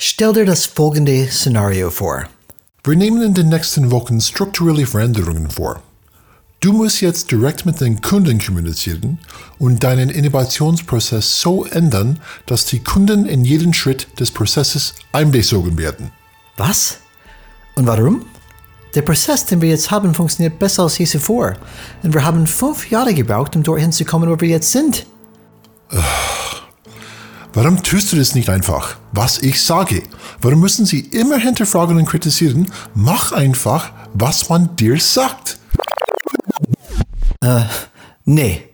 Stell dir das folgende Szenario vor. Wir nehmen in den nächsten Wochen strukturelle Veränderungen vor. Du musst jetzt direkt mit den Kunden kommunizieren und deinen Innovationsprozess so ändern, dass die Kunden in jeden Schritt des Prozesses einbezogen werden. Was? Und warum? Der Prozess, den wir jetzt haben, funktioniert besser als je zuvor. Und wir haben fünf Jahre gebraucht, um dorthin zu kommen, wo wir jetzt sind. Warum tust du das nicht einfach? Was ich sage. Warum müssen sie immer hinterfragen und kritisieren? Mach einfach, was man dir sagt. Äh, nee.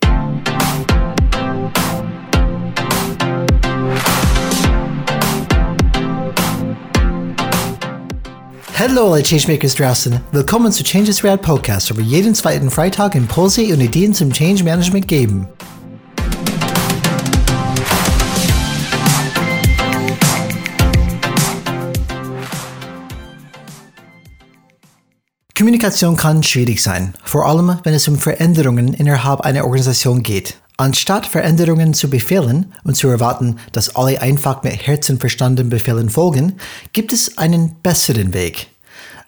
Hallo alle Changemakers draußen. Willkommen zu Changes Rad Podcast, wo wir jeden zweiten Freitag Impulse und Ideen zum Change Management geben. Kommunikation kann schwierig sein, vor allem wenn es um Veränderungen innerhalb einer Organisation geht. Anstatt Veränderungen zu befehlen und zu erwarten, dass alle einfach mit Herzenverstanden Befehlen folgen, gibt es einen besseren Weg.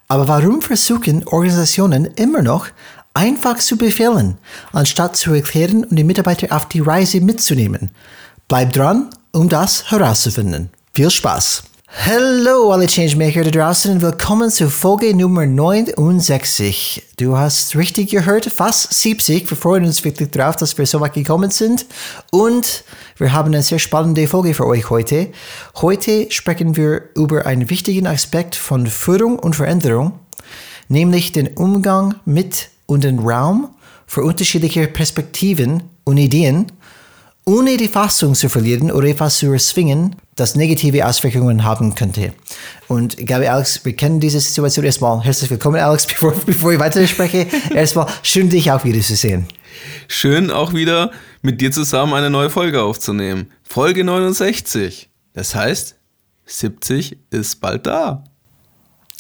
Aber warum versuchen Organisationen immer noch einfach zu befehlen, anstatt zu erklären und die Mitarbeiter auf die Reise mitzunehmen? Bleib dran, um das herauszufinden. Viel Spaß! Hallo alle Changemaker da draußen und willkommen zu Folge Nummer 69. Du hast richtig gehört, fast 70. Wir freuen uns wirklich drauf, dass wir so weit gekommen sind. Und wir haben eine sehr spannende Folge für euch heute. Heute sprechen wir über einen wichtigen Aspekt von Führung und Veränderung, nämlich den Umgang mit und den Raum für unterschiedliche Perspektiven und Ideen ohne die Fassung zu verlieren oder etwas zu erzwingen, das negative Auswirkungen haben könnte. Und ich glaube, Alex, wir kennen diese Situation erstmal. Herzlich willkommen, Alex, bevor, bevor ich weiter spreche. erstmal schön, dich auch wieder zu sehen. Schön auch wieder mit dir zusammen eine neue Folge aufzunehmen. Folge 69. Das heißt, 70 ist bald da.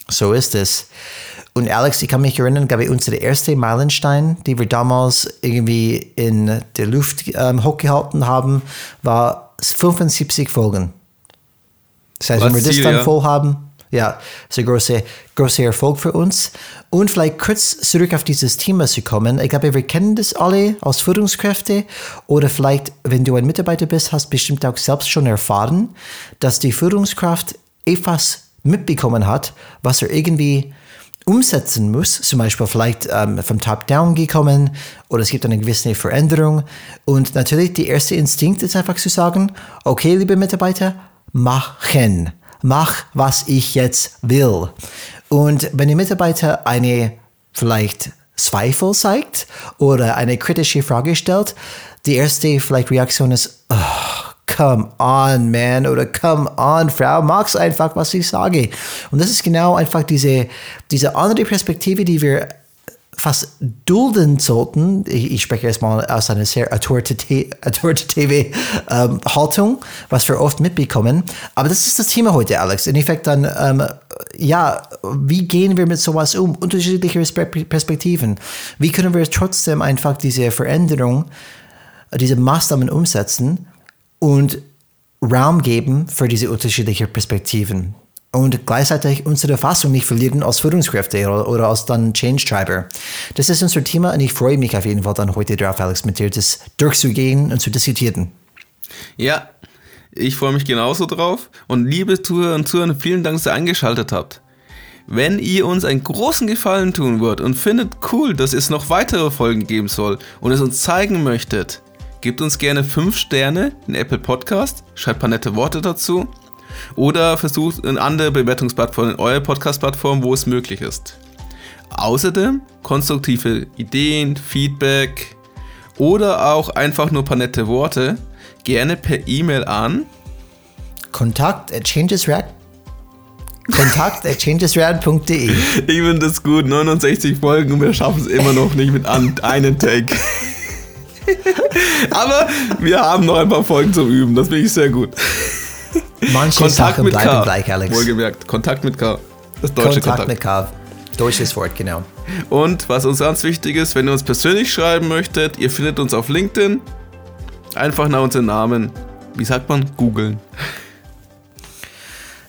So ist es. Und Alex, ich kann mich erinnern, glaube ich, unsere erste Meilenstein, die wir damals irgendwie in der Luft ähm, hochgehalten haben, war 75 Folgen. Das heißt, Was wenn wir Ziel, das dann ja. voll haben, ja, ist ein großer, großer Erfolg für uns. Und vielleicht kurz zurück auf dieses Thema zu kommen. Ich glaube, wir kennen das alle als Führungskräfte oder vielleicht, wenn du ein Mitarbeiter bist, hast bestimmt auch selbst schon erfahren, dass die Führungskraft etwas mitbekommen hat, was er irgendwie umsetzen muss, zum Beispiel vielleicht ähm, vom Top-Down gekommen oder es gibt eine gewisse Veränderung. Und natürlich, der erste Instinkt ist einfach zu sagen, okay, liebe Mitarbeiter, machen. Mach, was ich jetzt will. Und wenn der Mitarbeiter eine vielleicht Zweifel zeigt oder eine kritische Frage stellt, die erste vielleicht Reaktion ist, come on, man, oder come on, Frau, mag's einfach, was ich sage. Und das ist genau einfach diese, diese andere Perspektive, die wir fast dulden sollten. Ich, ich spreche erstmal aus einer sehr autoritative ähm, Haltung, was wir oft mitbekommen. Aber das ist das Thema heute, Alex. In Effekt dann, ähm, ja, wie gehen wir mit sowas um? Unterschiedliche Perspektiven. Wie können wir trotzdem einfach diese Veränderung, diese Maßnahmen umsetzen? Und Raum geben für diese unterschiedlichen Perspektiven und gleichzeitig unsere Fassung nicht verlieren als Führungskräfte oder, oder als dann Change Treiber. Das ist unser Thema und ich freue mich auf jeden Fall dann heute drauf, Alex, mit dir das durchzugehen und zu diskutieren. Ja, ich freue mich genauso drauf und liebe Zuhörer und Zuhörer, vielen Dank, dass ihr eingeschaltet habt. Wenn ihr uns einen großen Gefallen tun wollt und findet cool, dass es noch weitere Folgen geben soll und es uns zeigen möchtet, Gebt uns gerne 5 Sterne in Apple Podcast, schreibt ein paar nette Worte dazu oder versucht eine andere Bewertungsplattform in eurer Podcast-Plattform, wo es möglich ist. Außerdem konstruktive Ideen, Feedback oder auch einfach nur ein paar nette Worte gerne per E-Mail an kontakt at changesrad kontakt at changesrad.de Ich finde das gut, 69 Folgen und wir schaffen es immer noch nicht mit einem Take. Aber wir haben noch ein paar Folgen zum Üben. Das finde ich sehr gut. Manche Kontakt Sachen mit bleiben K. gleich, Alex. Wohlgemerkt, Kontakt mit K. Das deutsche Kontakt, Kontakt mit K. Deutsches Wort, genau. Und was uns ganz wichtig ist, wenn ihr uns persönlich schreiben möchtet, ihr findet uns auf LinkedIn. Einfach nach unserem Namen, wie sagt man, googeln.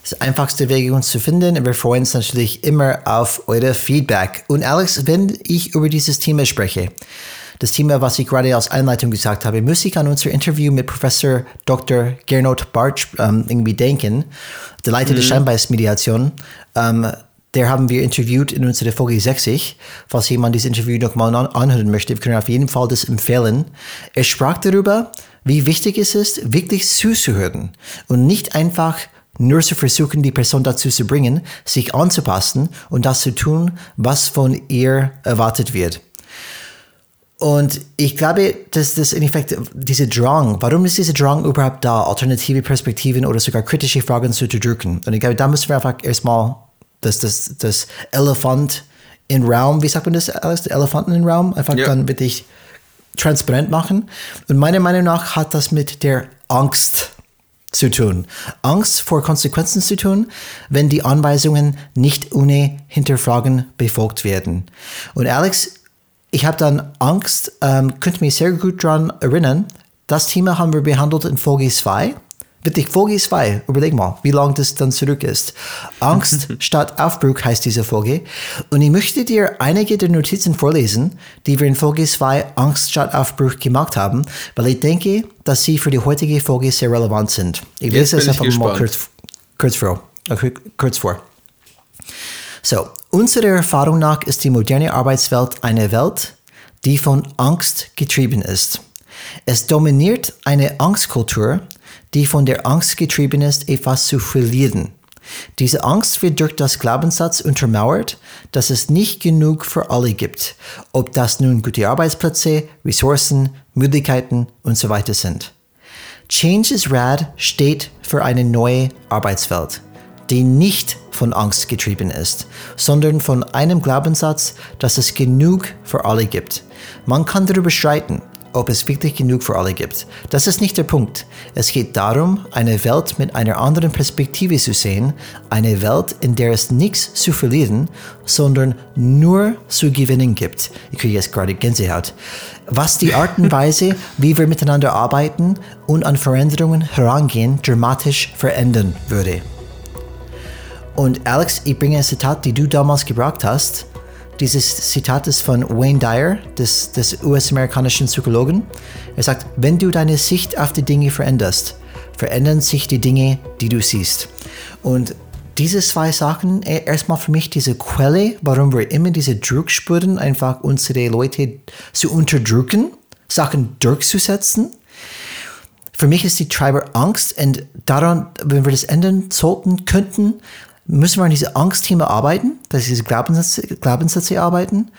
Das einfachste Wege, uns zu finden. Wir freuen uns natürlich immer auf eure Feedback. Und Alex, wenn ich über dieses Thema spreche, das Thema, was ich gerade als Einleitung gesagt habe, muss ich an unser Interview mit Professor Dr. Gernot Bartsch ähm, irgendwie denken, der Leiter mhm. der Scheinbeißmediation. Ähm, der haben wir interviewt in unserer Folge 60. Falls jemand dieses Interview nochmal anhören möchte, wir können auf jeden Fall das empfehlen. Er sprach darüber, wie wichtig es ist, wirklich zuzuhören und nicht einfach nur zu versuchen, die Person dazu zu bringen, sich anzupassen und das zu tun, was von ihr erwartet wird. Und ich glaube, dass das in Effekt, diese Drang, warum ist dieser Drang überhaupt da, alternative Perspektiven oder sogar kritische Fragen zu unterdrücken? Und ich glaube, da müssen wir einfach erstmal das, das, das Elefant im Raum, wie sagt man das, Alice? Elefanten im Raum, einfach ja. dann wirklich transparent machen. Und meiner Meinung nach hat das mit der Angst zu tun. Angst vor Konsequenzen zu tun, wenn die Anweisungen nicht ohne Hinterfragen befolgt werden. Und Alex, ich habe dann Angst, ähm, könnte mich sehr gut daran erinnern. Das Thema haben wir behandelt in Folge 2. Wirklich Folge 2, überleg mal, wie lange das dann zurück ist. Angst statt Aufbruch heißt diese Folge. Und ich möchte dir einige der Notizen vorlesen, die wir in Folge 2 Angst statt Aufbruch gemacht haben, weil ich denke, dass sie für die heutige Folge sehr relevant sind. Ich lese es einfach mal kurz, kurz, vor, kurz vor. So, unserer Erfahrung nach ist die moderne Arbeitswelt eine Welt, die von Angst getrieben ist. Es dominiert eine Angstkultur, die von der Angst getrieben ist, etwas zu verlieren. Diese Angst wird durch das Glaubenssatz untermauert, dass es nicht genug für alle gibt, ob das nun gute Arbeitsplätze, Ressourcen, Möglichkeiten und so weiter sind. Change is Rad steht für eine neue Arbeitswelt die nicht von Angst getrieben ist, sondern von einem Glaubenssatz, dass es genug für alle gibt. Man kann darüber streiten, ob es wirklich genug für alle gibt. Das ist nicht der Punkt. Es geht darum, eine Welt mit einer anderen Perspektive zu sehen, eine Welt, in der es nichts zu verlieren, sondern nur zu gewinnen gibt. Ich kriege jetzt gerade Gänsehaut. Was die Art und Weise, wie wir miteinander arbeiten und an Veränderungen herangehen, dramatisch verändern würde. Und Alex, ich bringe ein Zitat, die du damals gebracht hast. Dieses Zitat ist von Wayne Dyer, des, des US-amerikanischen Psychologen. Er sagt, wenn du deine Sicht auf die Dinge veränderst, verändern sich die Dinge, die du siehst. Und diese zwei Sachen, e, erstmal für mich diese Quelle, warum wir immer diese Druck spüren, einfach unsere Leute zu unterdrücken, Sachen durchzusetzen. Für mich ist die Treiber Angst und daran, wenn wir das ändern sollten, könnten, müssen wir an diese Angstthema arbeiten, dass diese Glaubenssätze, Glaubenssätze arbeiten.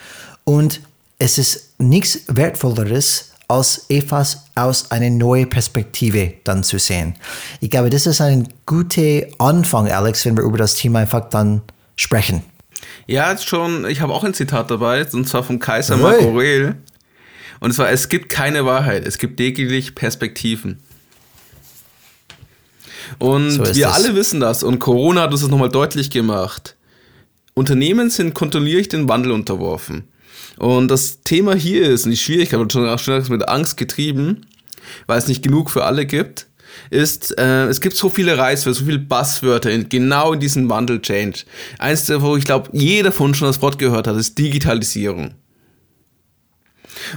Und es ist nichts Wertvolleres, als etwas aus einer neuen Perspektive dann zu sehen. Ich glaube, das ist ein guter Anfang, Alex, wenn wir über das Thema einfach dann sprechen. Ja, schon, ich habe auch ein Zitat dabei, und zwar vom Kaiser Marco Aurel. Und zwar, es gibt keine Wahrheit, es gibt lediglich Perspektiven. Und so wir das. alle wissen das und Corona hat uns das nochmal deutlich gemacht. Unternehmen sind kontinuierlich den Wandel unterworfen. Und das Thema hier ist, und die Schwierigkeit wird schon auch schon mit Angst getrieben, weil es nicht genug für alle gibt, ist, äh, es gibt so viele Reizwörter, so viele Buzzwörter in, genau in diesem Wandel-Change. Eins, wo ich glaube, jeder von uns schon das Wort gehört hat, ist Digitalisierung.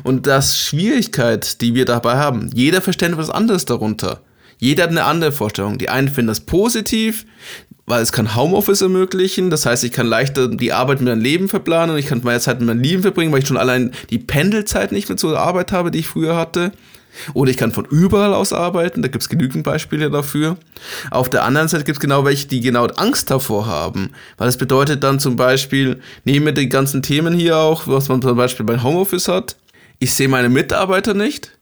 Und das Schwierigkeit, die wir dabei haben, jeder versteht etwas anderes darunter. Jeder hat eine andere Vorstellung. Die einen finden das positiv, weil es kann Homeoffice ermöglichen. Das heißt, ich kann leichter die Arbeit mit meinem Leben verplanen und ich kann meine Zeit mit meinem Leben verbringen, weil ich schon allein die Pendelzeit nicht mehr zur Arbeit habe, die ich früher hatte. Oder ich kann von überall aus arbeiten, da gibt es genügend Beispiele dafür. Auf der anderen Seite gibt es genau welche, die genau Angst davor haben. Weil das bedeutet dann zum Beispiel, nehmen wir die ganzen Themen hier auch, was man zum Beispiel bei Homeoffice hat. Ich sehe meine Mitarbeiter nicht.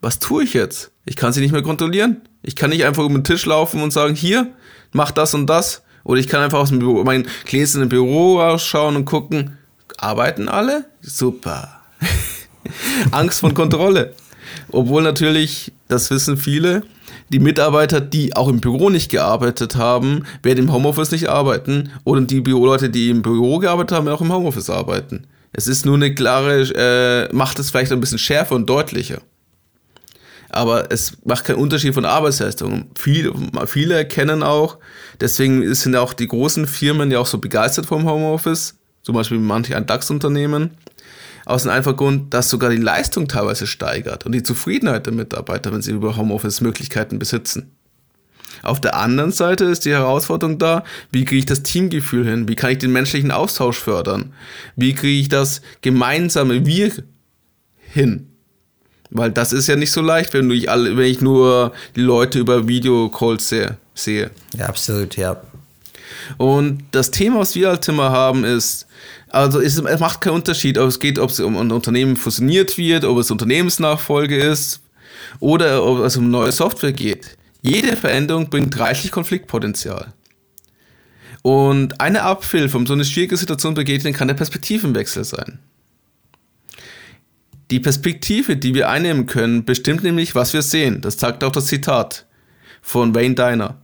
Was tue ich jetzt? Ich kann sie nicht mehr kontrollieren. Ich kann nicht einfach um den Tisch laufen und sagen, hier, mach das und das. Oder ich kann einfach aus dem Büro, Büro ausschauen und gucken, arbeiten alle? Super. Angst von Kontrolle. Obwohl natürlich, das wissen viele, die Mitarbeiter, die auch im Büro nicht gearbeitet haben, werden im Homeoffice nicht arbeiten. Oder die Büroleute, die im Büro gearbeitet haben, werden auch im Homeoffice arbeiten. Es ist nur eine klare, äh, macht es vielleicht ein bisschen schärfer und deutlicher. Aber es macht keinen Unterschied von Arbeitsleistung. Viele, viele erkennen auch, deswegen sind auch die großen Firmen ja auch so begeistert vom Homeoffice, zum Beispiel manche ein DAX-Unternehmen, aus dem einfachen Grund, dass sogar die Leistung teilweise steigert und die Zufriedenheit der Mitarbeiter, wenn sie über Homeoffice-Möglichkeiten besitzen. Auf der anderen Seite ist die Herausforderung da, wie kriege ich das Teamgefühl hin? Wie kann ich den menschlichen Austausch fördern? Wie kriege ich das gemeinsame Wir hin? Weil das ist ja nicht so leicht, wenn, ich alle, wenn ich nur die Leute über Videocalls sehe. sehe. Ja, absolut, ja. Und das Thema, was wir als immer haben, ist, also es macht keinen Unterschied, ob es geht, ob es um ein Unternehmen fusioniert wird, ob es Unternehmensnachfolge ist oder ob es um neue Software geht. Jede Veränderung bringt reichlich Konfliktpotenzial. Und eine Abhilfe, um so eine schwierige Situation zu begegnen, kann der Perspektivenwechsel sein. Die Perspektive, die wir einnehmen können, bestimmt nämlich, was wir sehen. Das sagt auch das Zitat von Wayne Diner.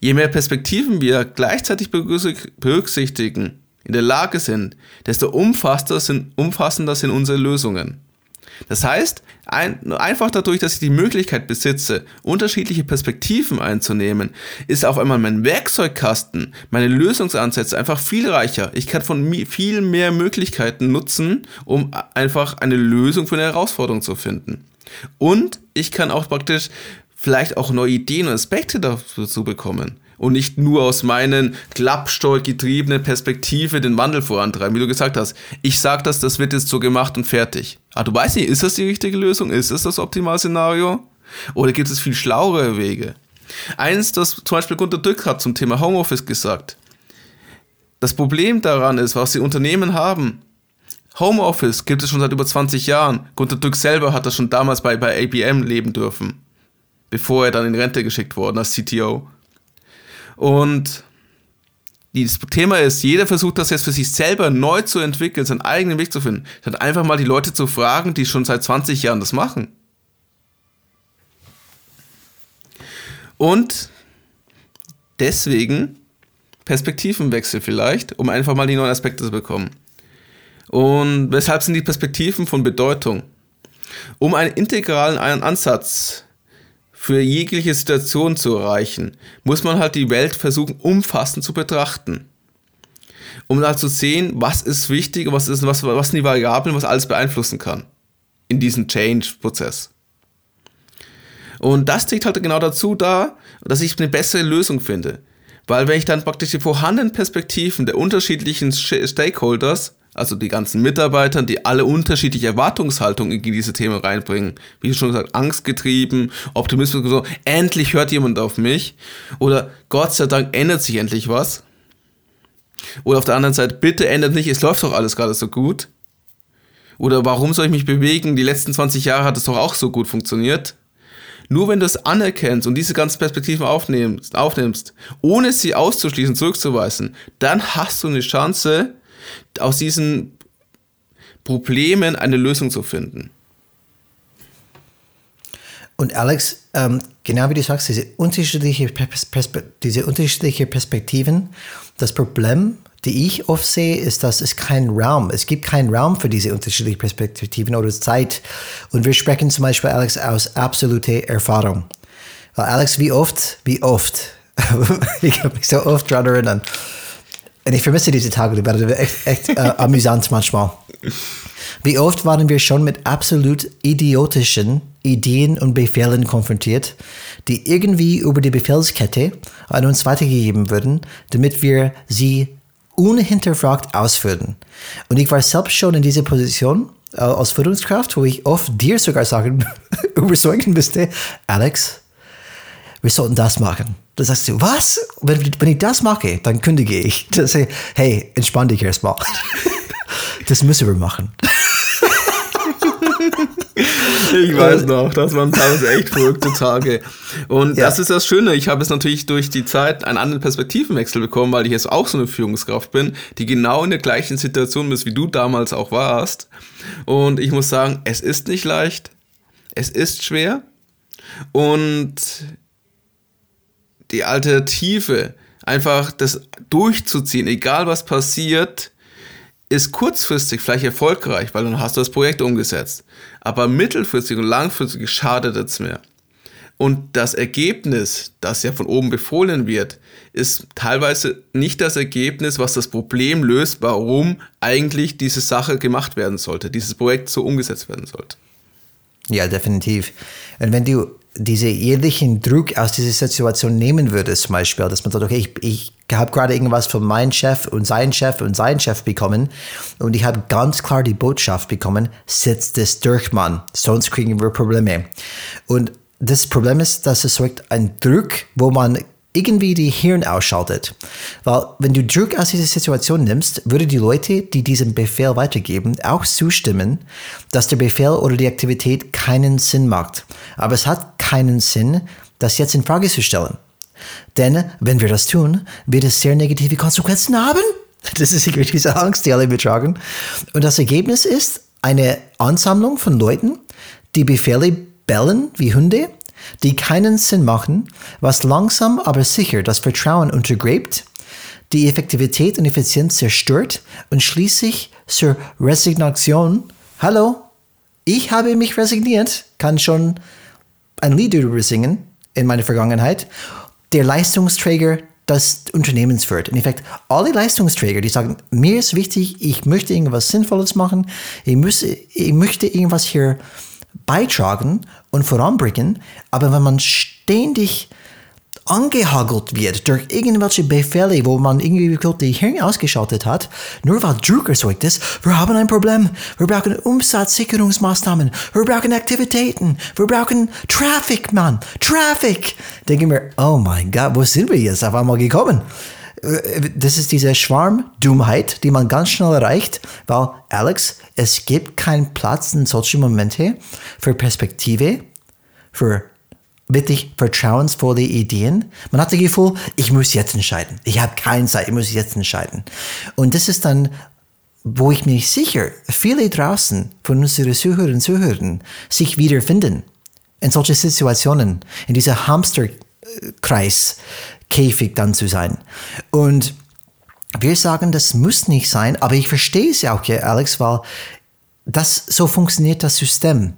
Je mehr Perspektiven wir gleichzeitig berücksichtigen, in der Lage sind, desto umfassender sind, umfassender sind unsere Lösungen. Das heißt, ein, einfach dadurch, dass ich die Möglichkeit besitze, unterschiedliche Perspektiven einzunehmen, ist auf einmal mein Werkzeugkasten, meine Lösungsansätze einfach viel reicher. Ich kann von viel mehr Möglichkeiten nutzen, um einfach eine Lösung für eine Herausforderung zu finden. Und ich kann auch praktisch vielleicht auch neue Ideen und Aspekte dazu bekommen und nicht nur aus meinen Klappsteuer getriebenen Perspektive den Wandel vorantreiben, wie du gesagt hast. Ich sag das, das wird jetzt so gemacht und fertig. Ah, du weißt nicht, ist das die richtige Lösung? Ist das das Optimalszenario? Oder gibt es viel schlauere Wege? Eins, das zum Beispiel Gunter Dück hat zum Thema Homeoffice gesagt. Das Problem daran ist, was die Unternehmen haben. Homeoffice gibt es schon seit über 20 Jahren. Gunter Dück selber hat das schon damals bei, bei ABM leben dürfen, bevor er dann in Rente geschickt wurde als CTO. Und das Thema ist, jeder versucht das jetzt für sich selber neu zu entwickeln, seinen eigenen Weg zu finden. Statt einfach mal die Leute zu fragen, die schon seit 20 Jahren das machen. Und deswegen Perspektivenwechsel vielleicht, um einfach mal die neuen Aspekte zu bekommen. Und weshalb sind die Perspektiven von Bedeutung? Um einen integralen Ansatz für jegliche Situation zu erreichen, muss man halt die Welt versuchen, umfassend zu betrachten. Um da zu sehen, was ist wichtig, was, ist, was, was sind die Variablen, was alles beeinflussen kann. In diesem Change-Prozess. Und das trägt halt genau dazu da, dass ich eine bessere Lösung finde. Weil wenn ich dann praktisch die vorhandenen Perspektiven der unterschiedlichen Stakeholders also die ganzen Mitarbeitern, die alle unterschiedliche Erwartungshaltungen in diese Themen reinbringen. Wie schon gesagt, angstgetrieben, Optimismus, so, endlich hört jemand auf mich. Oder Gott sei Dank ändert sich endlich was. Oder auf der anderen Seite, bitte ändert nicht, es läuft doch alles gerade so gut. Oder warum soll ich mich bewegen? Die letzten 20 Jahre hat es doch auch so gut funktioniert. Nur wenn du es anerkennst und diese ganzen Perspektiven aufnimmst, aufnimmst, ohne sie auszuschließen, zurückzuweisen, dann hast du eine Chance, aus diesen Problemen eine Lösung zu finden. Und Alex, ähm, genau wie du sagst, diese unterschiedliche, diese unterschiedliche Perspektiven, das Problem, die ich oft sehe, ist, dass es keinen Raum, es gibt keinen Raum für diese unterschiedlichen Perspektiven oder Zeit. Und wir sprechen zum Beispiel, Alex, aus absoluter Erfahrung. Weil Alex, wie oft, wie oft, ich habe mich so oft daran erinnern, ich vermisse diese Tage, die werden echt, echt äh, amüsant manchmal. Wie oft waren wir schon mit absolut idiotischen Ideen und Befehlen konfrontiert, die irgendwie über die Befehlskette an uns weitergegeben würden, damit wir sie unhinterfragt ausführen. Und ich war selbst schon in dieser Position äh, als Führungskraft, wo ich oft dir sogar sagen, überzeugen müsste, Alex, wir sollten das machen. Da sagst du, was? Wenn, wenn ich das mache, dann kündige ich. Dann sage hey, entspann dich erstmal. Das müssen wir machen. Ich weiß noch, das waren teilweise echt verrückte Tage. Und ja. das ist das Schöne. Ich habe es natürlich durch die Zeit einen anderen Perspektivenwechsel bekommen, weil ich jetzt auch so eine Führungskraft bin, die genau in der gleichen Situation ist, wie du damals auch warst. Und ich muss sagen, es ist nicht leicht. Es ist schwer. Und die Alternative, einfach das durchzuziehen, egal was passiert, ist kurzfristig vielleicht erfolgreich, weil dann hast du das Projekt umgesetzt. Aber mittelfristig und langfristig schadet es mehr. Und das Ergebnis, das ja von oben befohlen wird, ist teilweise nicht das Ergebnis, was das Problem löst, warum eigentlich diese Sache gemacht werden sollte, dieses Projekt so umgesetzt werden sollte. Ja, definitiv. Und wenn du diese jährlichen Druck aus dieser Situation nehmen würdest, zum Beispiel, dass man sagt, okay, ich, ich habe gerade irgendwas von meinem Chef und seinem Chef und seinem Chef bekommen und ich habe ganz klar die Botschaft bekommen, setzt das durch, Mann, sonst kriegen wir Probleme. Und das Problem ist, dass es sorgt ein Druck, wo man irgendwie die Hirn ausschaltet. Weil wenn du Druck aus dieser Situation nimmst, würde die Leute, die diesen Befehl weitergeben, auch zustimmen, dass der Befehl oder die Aktivität keinen Sinn macht. Aber es hat keinen Sinn, das jetzt in Frage zu stellen. Denn wenn wir das tun, wird es sehr negative Konsequenzen haben. Das ist sicher diese Angst, die alle betragen. Und das Ergebnis ist eine Ansammlung von Leuten, die Befehle bellen wie Hunde, die keinen Sinn machen, was langsam aber sicher das Vertrauen untergräbt, die Effektivität und Effizienz zerstört und schließlich zur Resignation. Hallo, ich habe mich resigniert, kann schon ein Lied darüber singen in meiner Vergangenheit. Der Leistungsträger des Unternehmens wird. In Effekt, alle Leistungsträger, die sagen, mir ist wichtig, ich möchte irgendwas Sinnvolles machen, ich, muss, ich möchte irgendwas hier beitragen und voranbringen, aber wenn man ständig angehagelt wird durch irgendwelche Befehle, wo man irgendwie die Hirn ausgeschaltet hat, nur weil Druck erzeugt ist, wir haben ein Problem, wir brauchen Umsatzsicherungsmaßnahmen, wir brauchen Aktivitäten, wir brauchen Traffic, Mann, Traffic. Denke mir, oh mein Gott, wo sind wir jetzt auf einmal gekommen? Das ist diese Schwarmdummheit, die man ganz schnell erreicht, weil, Alex, es gibt keinen Platz in solchen Momente für Perspektive, für wirklich vertrauensvolle Ideen. Man hat das Gefühl, ich muss jetzt entscheiden. Ich habe keine Zeit, ich muss jetzt entscheiden. Und das ist dann, wo ich mir sicher, viele draußen von unseren Zuhörern und Zuhörern sich wiederfinden. In solchen Situationen, in dieser Hamsterkreis, Käfig dann zu sein. Und wir sagen, das muss nicht sein, aber ich verstehe es ja auch, Alex, weil das, so funktioniert das System.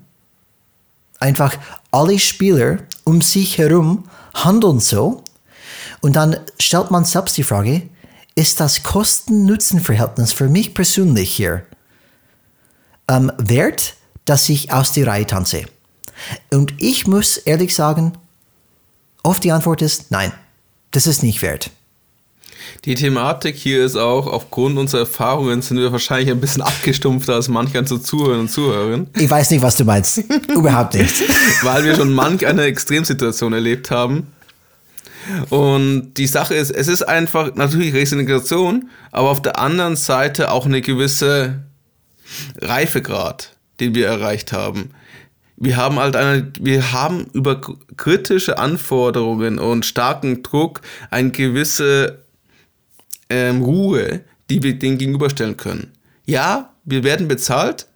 Einfach alle Spieler um sich herum handeln so und dann stellt man selbst die Frage, ist das Kosten-Nutzen-Verhältnis für mich persönlich hier ähm, wert, dass ich aus der Reihe tanze? Und ich muss ehrlich sagen, oft die Antwort ist nein, das ist nicht wert. Die Thematik hier ist auch, aufgrund unserer Erfahrungen sind wir wahrscheinlich ein bisschen abgestumpfter als manch an so Zuhörern und Zuhörern. Ich weiß nicht, was du meinst. Überhaupt nicht. Weil wir schon manch eine Extremsituation erlebt haben. Und die Sache ist, es ist einfach natürlich Resignation, aber auf der anderen Seite auch eine gewisse Reifegrad, den wir erreicht haben. Wir haben halt eine, wir haben über kritische Anforderungen und starken Druck eine gewisse ähm, Ruhe, die wir denen gegenüberstellen können. Ja, wir werden bezahlt.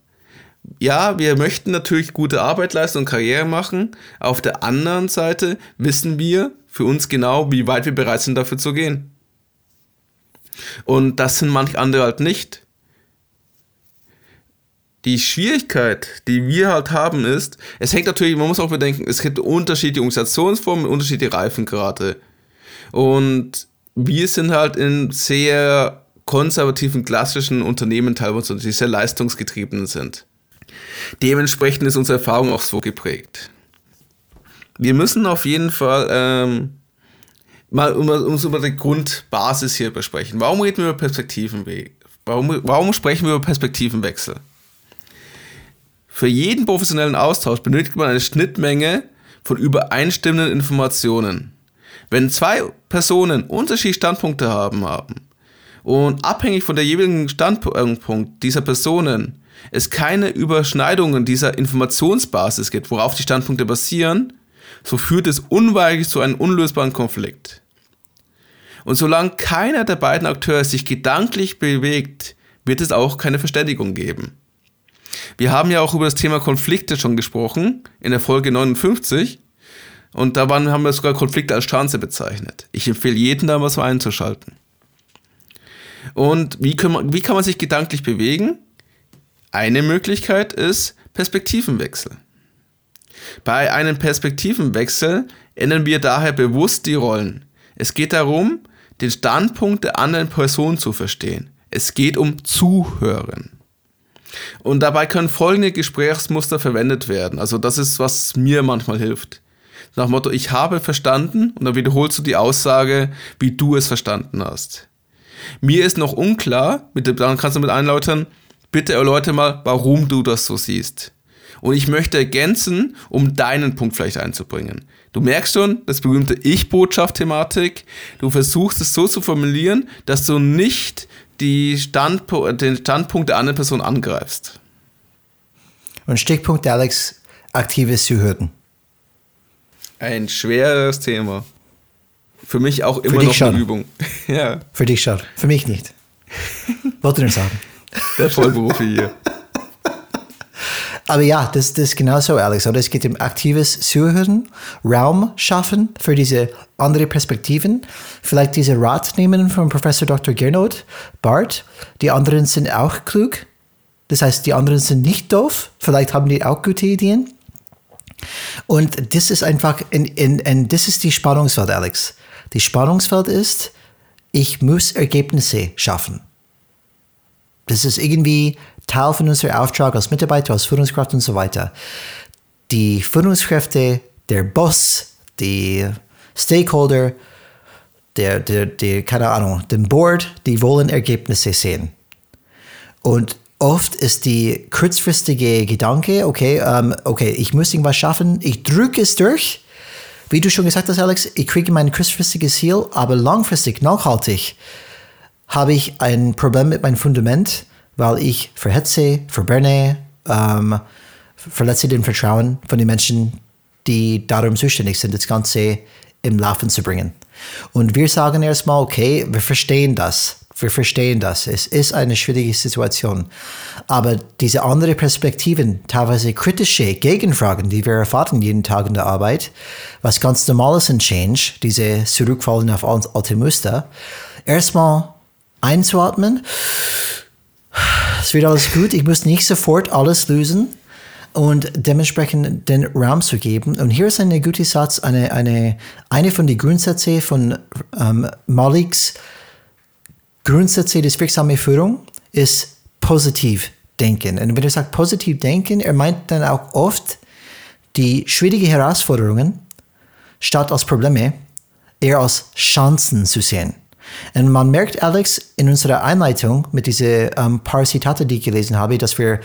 Ja, wir möchten natürlich gute Arbeit leisten und Karriere machen. Auf der anderen Seite wissen wir für uns genau, wie weit wir bereit sind, dafür zu gehen. Und das sind manch andere halt nicht. Die Schwierigkeit, die wir halt haben, ist, es hängt natürlich, man muss auch bedenken, es gibt unterschiedliche Organisationsformen, unterschiedliche Reifengrade. Und wir sind halt in sehr konservativen, klassischen Unternehmen teilweise, die sehr leistungsgetrieben sind. Dementsprechend ist unsere Erfahrung auch so geprägt. Wir müssen auf jeden Fall ähm, mal um, um über die Grundbasis hier besprechen. Warum reden wir über Perspektivenweg? Warum, warum sprechen wir über Perspektivenwechsel? Für jeden professionellen Austausch benötigt man eine Schnittmenge von übereinstimmenden Informationen. Wenn zwei Personen unterschiedliche Standpunkte haben, haben und abhängig von der jeweiligen Standpunkt dieser Personen es keine Überschneidungen dieser Informationsbasis gibt, worauf die Standpunkte basieren, so führt es unweigerlich zu einem unlösbaren Konflikt. Und solange keiner der beiden Akteure sich gedanklich bewegt, wird es auch keine Verständigung geben. Wir haben ja auch über das Thema Konflikte schon gesprochen in der Folge 59 und da waren, haben wir sogar Konflikte als Chance bezeichnet. Ich empfehle jeden da so einzuschalten. Und wie man, wie kann man sich gedanklich bewegen? Eine Möglichkeit ist Perspektivenwechsel. Bei einem Perspektivenwechsel ändern wir daher bewusst die Rollen. Es geht darum, den Standpunkt der anderen Person zu verstehen. Es geht um Zuhören. Und dabei können folgende Gesprächsmuster verwendet werden. Also das ist, was mir manchmal hilft. Nach dem Motto, ich habe verstanden und dann wiederholst du die Aussage, wie du es verstanden hast. Mir ist noch unklar, mit, dann kannst du mit einläutern, bitte erläutere mal, warum du das so siehst. Und ich möchte ergänzen, um deinen Punkt vielleicht einzubringen. Du merkst schon, das berühmte Ich-Botschaft-Thematik. Du versuchst es so zu formulieren, dass du nicht die Standpo den Standpunkt der anderen Person angreifst. Und Stichpunkt Alex, aktives Zuhören. Ein schweres Thema. Für mich auch immer noch schon. eine Übung. ja. Für dich schon, für mich nicht. Wollte nur sagen. Der Vollprofi hier. Aber ja, das, das ist genau so, Alex. Oder es geht um aktives Zuhören, Raum schaffen für diese andere Perspektiven. Vielleicht diese Rat nehmen von Professor Dr. Gernot Bart. Die anderen sind auch klug. Das heißt, die anderen sind nicht doof. Vielleicht haben die auch gute Ideen. Und das ist einfach, in, in, in, das ist die Spannungsfeld, Alex. Die Spannungsfeld ist, ich muss Ergebnisse schaffen. Das ist irgendwie Teil von unserem Auftrag als Mitarbeiter, als Führungskraft und so weiter. Die Führungskräfte, der Boss, die Stakeholder, der, der, der, keine Ahnung, den Board, die wollen Ergebnisse sehen. Und oft ist die kurzfristige Gedanke, okay, ähm, okay, ich muss irgendwas schaffen, ich drücke es durch. Wie du schon gesagt hast, Alex, ich kriege mein kurzfristiges Ziel, aber langfristig, nachhaltig habe ich ein Problem mit meinem Fundament, weil ich verhetze, verbrenne, ähm, verletze den Vertrauen von den Menschen, die darum zuständig sind, das Ganze im Laufen zu bringen. Und wir sagen erstmal, okay, wir verstehen das. Wir verstehen das. Es ist eine schwierige Situation. Aber diese andere Perspektiven, teilweise kritische Gegenfragen, die wir erfahren jeden Tag in der Arbeit, was ganz normal ist in Change, diese Zurückfallen auf alte Muster, erstmal einzuatmen. Es wird alles gut. Ich muss nicht sofort alles lösen und dementsprechend den Raum zu geben. Und hier ist ein guter Satz, eine, eine, eine von den Grundsätzen von ähm, Maliks Grundsätze des wirksamen Führung ist positiv denken. Und wenn er sagt positiv denken, er meint dann auch oft die schwierigen Herausforderungen statt als Probleme eher als Chancen zu sehen. Und man merkt, Alex, in unserer Einleitung mit diesen ähm, paar Zitate, die ich gelesen habe, dass wir,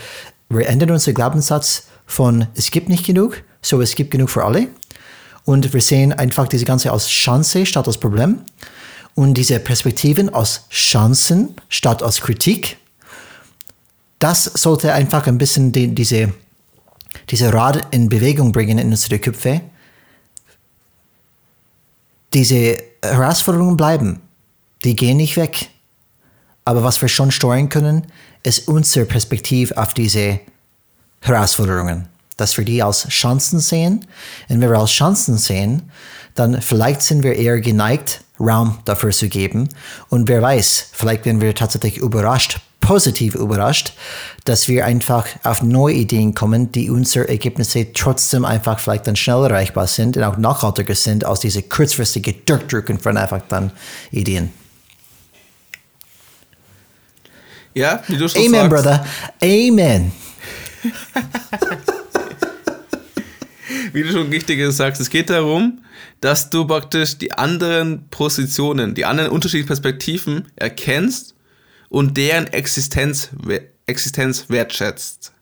wir ändern unseren Glaubenssatz von es gibt nicht genug, so es gibt genug für alle. Und wir sehen einfach diese ganze als Chance statt als Problem. Und diese Perspektiven als Chancen statt als Kritik. Das sollte einfach ein bisschen die, diese, diese Rad in Bewegung bringen in unsere Köpfe. Diese Herausforderungen bleiben die gehen nicht weg. Aber was wir schon steuern können, ist unsere Perspektive auf diese Herausforderungen. Dass wir die als Chancen sehen. Und wenn wir als Chancen sehen, dann vielleicht sind wir eher geneigt, Raum dafür zu geben. Und wer weiß, vielleicht werden wir tatsächlich überrascht, positiv überrascht, dass wir einfach auf neue Ideen kommen, die unsere Ergebnisse trotzdem einfach vielleicht dann schnell erreichbar sind und auch nachhaltiger sind als diese kurzfristige Durchdrücken von einfach dann Ideen. Ja, wie du schon Amen, sagst. brother. Amen. Wie du schon richtig sagst, es geht darum, dass du praktisch die anderen Positionen, die anderen unterschiedlichen Perspektiven erkennst und deren Existenz, Existenz wertschätzt.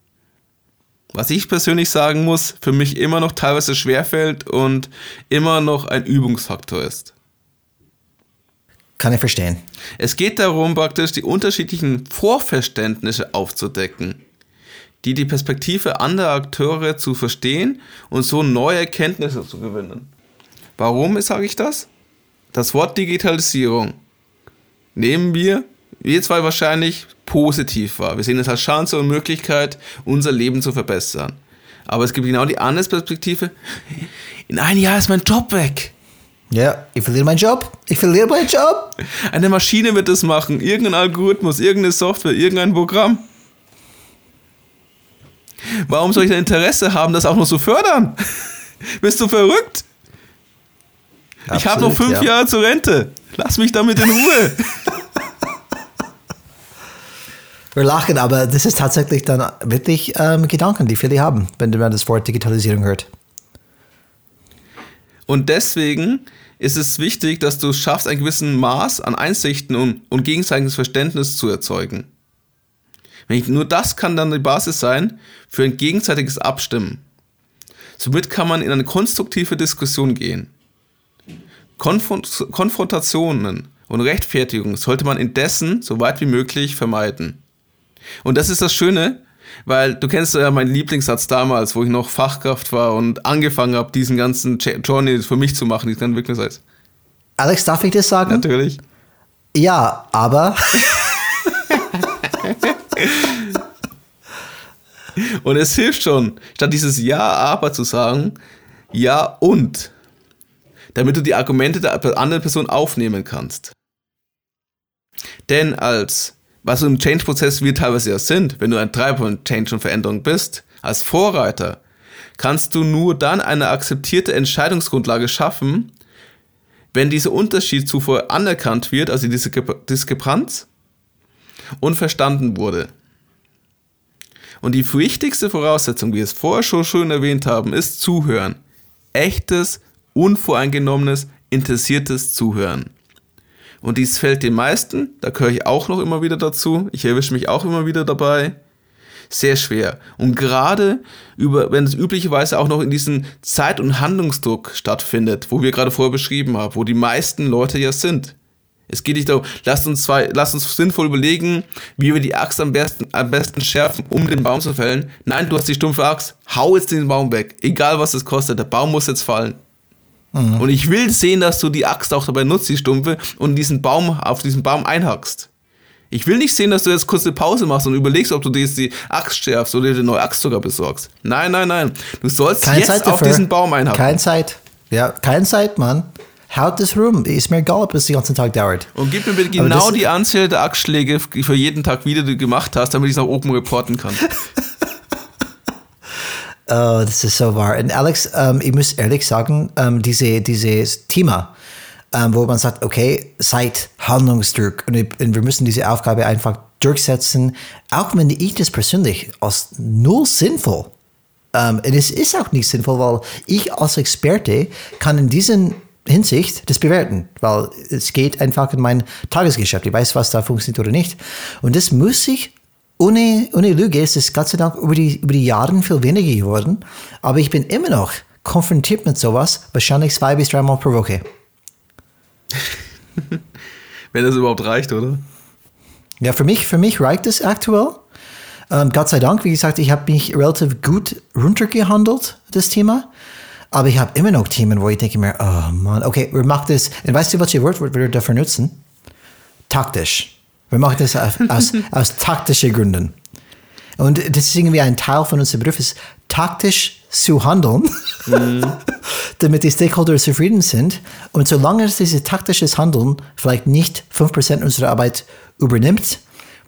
Was ich persönlich sagen muss, für mich immer noch teilweise schwerfällt und immer noch ein Übungsfaktor ist. Kann ich verstehen. Es geht darum, praktisch die unterschiedlichen Vorverständnisse aufzudecken, die die Perspektive anderer Akteure zu verstehen und so neue Erkenntnisse zu gewinnen. Warum sage ich das? Das Wort Digitalisierung nehmen wir, wir zwei wahrscheinlich, positiv wahr. Wir sehen es als Chance und Möglichkeit, unser Leben zu verbessern. Aber es gibt genau die andere Perspektive. In einem Jahr ist mein Job weg. Ja, ich verliere meinen Job. Ich verliere meinen Job. Eine Maschine wird das machen. Irgendein Algorithmus, irgendeine Software, irgendein Programm. Warum soll ich ein Interesse haben, das auch noch zu fördern? Bist du verrückt? ich habe noch fünf ja. Jahre zur Rente. Lass mich damit in Ruhe. Wir lachen, aber das ist tatsächlich dann wirklich ähm, Gedanken, die viele haben, wenn man das Wort Digitalisierung hört. Und deswegen ist es wichtig, dass du schaffst, ein gewissen Maß an Einsichten und, und gegenseitiges Verständnis zu erzeugen. Ich, nur das kann dann die Basis sein für ein gegenseitiges Abstimmen. Somit kann man in eine konstruktive Diskussion gehen. Konfront Konfrontationen und Rechtfertigung sollte man indessen so weit wie möglich vermeiden. Und das ist das Schöne, weil du kennst ja meinen Lieblingssatz damals, wo ich noch Fachkraft war und angefangen habe, diesen ganzen Journey für mich zu machen, diesen ganzen Entwicklungssatz. Alex, darf ich das sagen? Natürlich. Ja, aber. und es hilft schon, statt dieses Ja, aber zu sagen, Ja und. Damit du die Argumente der anderen Person aufnehmen kannst. Denn als was im Change-Prozess wir teilweise ja sind, wenn du ein Treiber von Change und Veränderung bist, als Vorreiter, kannst du nur dann eine akzeptierte Entscheidungsgrundlage schaffen, wenn dieser Unterschied zuvor anerkannt wird, also diese Diskrepanz, und verstanden wurde. Und die wichtigste Voraussetzung, wie wir es vorher schon schön erwähnt haben, ist Zuhören. Echtes, unvoreingenommenes, interessiertes Zuhören. Und dies fällt den meisten, da gehöre ich auch noch immer wieder dazu, ich erwische mich auch immer wieder dabei, sehr schwer. Und gerade über, wenn es üblicherweise auch noch in diesem Zeit- und Handlungsdruck stattfindet, wo wir gerade vorher beschrieben haben, wo die meisten Leute ja sind. Es geht nicht darum, lasst uns zwei, lasst uns sinnvoll überlegen, wie wir die Axt am besten, am besten schärfen, um den Baum zu fällen. Nein, du hast die stumpfe Axt, hau jetzt den Baum weg. Egal was es kostet, der Baum muss jetzt fallen. Mhm. Und ich will sehen, dass du die Axt auch dabei nutzt, die Stumpfe, und diesen Baum, auf diesen Baum einhackst. Ich will nicht sehen, dass du jetzt kurz eine Pause machst und überlegst, ob du dir jetzt die Axt schärfst oder dir eine neue Axt sogar besorgst. Nein, nein, nein. Du sollst keine jetzt auf diesen Baum einhacken. Keine Zeit. Ja, keine Zeit, Mann. Haut das rum. Ist mir egal, ob es den ganzen Tag dauert. Und gib mir bitte genau die Anzahl der Axtschläge für jeden Tag wieder, die du gemacht hast, damit ich es nach oben reporten kann. Oh, das ist so wahr. Und Alex, ähm, ich muss ehrlich sagen, ähm, diese, dieses Thema, ähm, wo man sagt, okay, seid Handlungsdruck und, und, wir müssen diese Aufgabe einfach durchsetzen, auch wenn ich das persönlich als null sinnvoll ähm, und es ist auch nicht sinnvoll, weil ich als Experte kann in diesen Hinsicht das bewerten, weil es geht einfach in mein Tagesgeschäft. Ich weiß, was da funktioniert oder nicht. Und das muss ich ohne, ohne Lüge ist es Gott sei Dank über die, über die Jahre viel weniger geworden. Aber ich bin immer noch konfrontiert mit sowas, wahrscheinlich zwei bis dreimal pro Woche. Wenn das überhaupt reicht, oder? Ja, für mich, für mich reicht es aktuell. Ähm, Gott sei Dank, wie gesagt, ich habe mich relativ gut runtergehandelt, das Thema. Aber ich habe immer noch Themen, wo ich denke mir, oh Mann, okay, wir machen das. Und weißt du, welches Wort wir dafür nutzen? Taktisch. Wir machen das aus, aus taktischen Gründen. Und das ist irgendwie ein Teil von unserem Beruf, ist taktisch zu handeln, mhm. damit die Stakeholder zufrieden sind. Und solange dieses taktisches Handeln vielleicht nicht 5% unserer Arbeit übernimmt,